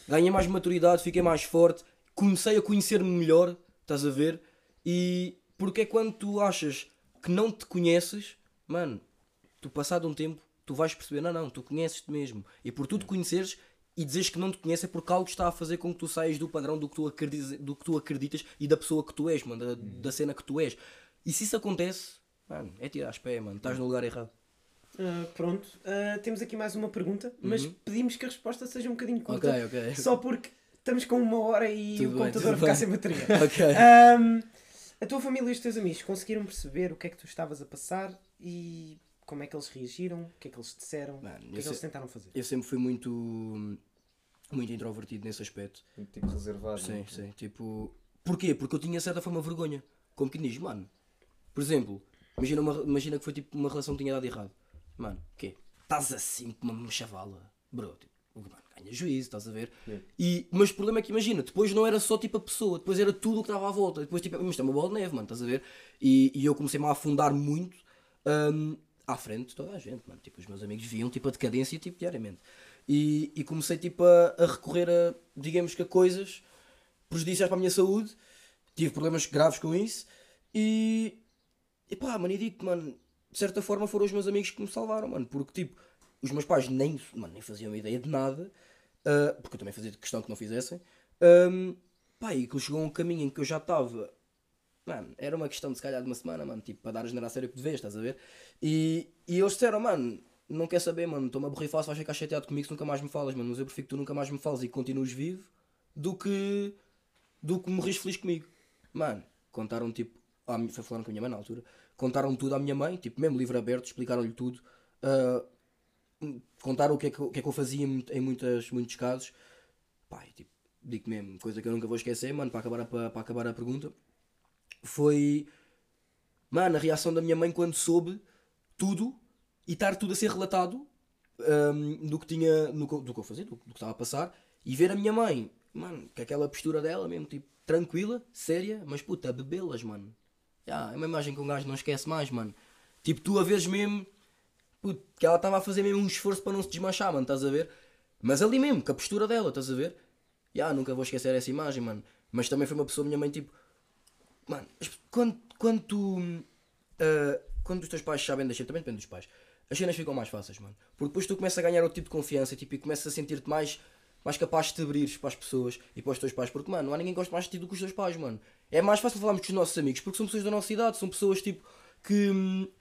Ganhei mais maturidade, fiquei mais forte, comecei a conhecer-me melhor, estás a ver? E porque é quando tu achas que não te conheces, mano, tu passado um tempo, tu vais perceber, não, não, tu conheces-te mesmo. E por tu te conheceres e dizes que não te conheces é porque algo está a fazer com que tu saias do padrão do que tu acreditas, do que tu acreditas e da pessoa que tu és, mano, da, da cena que tu és. E se isso acontece, mano, é tirar as pés, mano, estás no lugar errado. Ah, pronto, Ah, temos aqui mais uma pergunta, mas pedimos que a resposta seja um bocadinho curta. Ok, ok. Só porque estamos com uma hora e Tudo o computador ficar sem bateria. [laughs] Ok. Ahm, a tua família e os teus amigos conseguiram perceber o que é que tu estavas a passar e como é que eles reagiram, o que é que eles disseram, Mano, o que é que eles tentaram fazer. Eu sempre fui muito, muito introvertido nesse aspecto. Tipo, reservado. Sim, né? sim. Tipo, porquê? Porque eu tinha certa forma vergonha. Como que diz, mano. Por exemplo, imagina, uma, imagina que foi tipo uma relação que tinha dado errado. Mano, quê? Estás assim com uma chavala, bro. Tipo, mano, ganha juízo, estás a ver? E, mas o problema é que imagina, depois não era só tipo a pessoa, depois era tudo o que estava à volta. Depois tipo, isto é uma bola de neve, mano, estás a ver? E, e eu comecei-me a afundar muito hum, à frente de toda a gente, mano. Tipo, os meus amigos viam tipo a decadência tipo, diariamente. E, e comecei tipo a, a recorrer a, digamos que a coisas prejudiciais para a minha saúde. Tive problemas graves com isso. E, e pá, mano, e digo mano, de certa forma foram os meus amigos que me salvaram, mano. Porque, tipo, os meus pais nem, mano, nem faziam ideia de nada. ah, porque eu também fazia questão que não fizessem. Ahm, pá, e que chegou a um caminho em que eu já estava. Mano, era uma questão de se calhar de uma semana, mano, tipo, para dar a generar sério que de vez, estás a ver? E, e eles disseram, mano, não quer saber, mano, estou-me a borrifar, se vais ficar chateado comigo se nunca mais me falas, mano, mas eu prefiro que tu nunca mais me fales e que continues vivo do que, do que morres feliz comigo. Mano, contaram tipo, à foi falando com a minha mãe na altura, contaram tudo à minha mãe, tipo, mesmo livro aberto, explicaram-lhe tudo, ah, contaram o que é que, eu- que, é que eu fazia em, mu- em muitas, muitos casos. Pá, tipo, digo mesmo, coisa que eu nunca vou esquecer, mano, para acabar a, para, para acabar a pergunta, foi, mano, a reação da minha mãe quando soube tudo e estar tudo a ser relatado hum, do que tinha, no, do que eu fazia, do, do que estava a passar, e ver a minha mãe, mano, com aquela postura dela mesmo, tipo, tranquila, séria, mas puta, bebê-las, mano. Já, é uma imagem que um gajo não esquece mais, mano. Tipo, tu a vezes mesmo, que ela estava a fazer mesmo um esforço para não se desmanchar, mano, estás a ver? Mas ali mesmo, com a postura dela, estás a ver? Já, nunca vou esquecer essa imagem, mano. Mas também foi uma pessoa, minha mãe, tipo, mano, quando, quando tu. ah, quando os teus pais sabem cenas, também depende dos pais, as cenas ficam mais fáceis, mano. Porque depois tu começas a ganhar outro tipo de confiança tipo, e começas a sentir-te mais, mais capaz de te abrir para as pessoas e para os teus pais. Porque, mano, não há ninguém que goste mais de ti do que os teus pais, mano. É mais fácil falarmos com os nossos amigos porque são pessoas da nossa idade, são pessoas tipo que.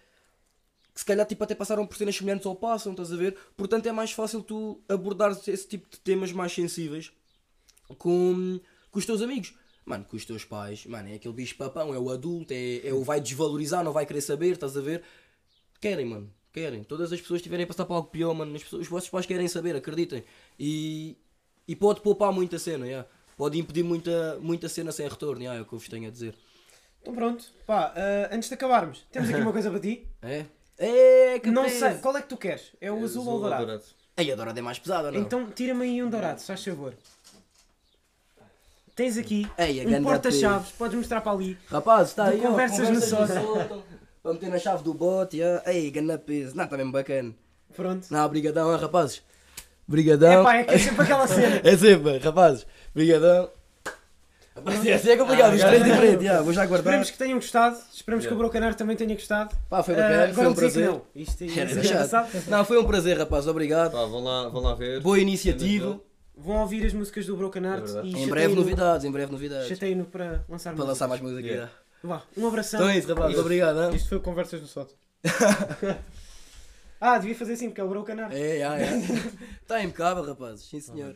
Que se calhar tipo, até passaram por cenas semelhantes ou passam, estás a ver? Portanto é mais fácil tu abordar esse tipo de temas mais sensíveis com, com os teus amigos. Mano, com os teus pais, mano, é aquele bicho papão, é o adulto, é, é o vai desvalorizar, não vai querer saber, estás a ver? Querem, mano, querem. Todas as pessoas tiverem a passar por algo pior, mano, as pessoas, os vossos pais querem saber, acreditem. E, e pode poupar muita cena, yeah. pode impedir muita, muita cena sem retorno, yeah, é o que eu vos tenho a dizer. Então pronto, pá, ah, antes de acabarmos, temos aqui uma coisa para ti. [laughs] É? É, que Não peso. sei, qual é que tu queres? É o É azul ou o dourado? Aí a dourada é mais pesada, não? Então tira-me aí um dourado, se faz favor. Tens aqui Ei, a um porta-chaves, podes mostrar para ali. Rapaz, está aí, ó, Conversas no Sótão. sótão. Para meter na chave do bote, yeah. ei, ganda peso. Não, está mesmo bacana. Pronto. Não, brigadão, hein, rapazes. Brigadão. É pá, é que é sempre aquela cena. [laughs] É sempre, rapazes. Brigadão. Rapaz, Assim é complicado, Ah, os três já- diferentes, yeah, vou já guardar. Esperemos que tenham gostado. Esperemos que o Brocanar também tenha gostado. Pá, foi Ah, bacana, foi agora um prazer. não. Isto é isto é engraçado. Não, foi um prazer, rapaz, obrigado. Pá, vão lá, vão lá ver. Boa iniciativa. Vão ouvir as músicas do Brocanart É verdade. e Em breve novidades, em breve novidades. chateiem-no para lançar Para lançar mais música. Yeah. Vá, um abração. Então é isso, rapazes, obrigado. hein? Isto foi Conversas no Sótão. [laughs] Ah, devia fazer assim, porque é o Brocanart. É, é, é. Está impecável, rapazes, sim senhor.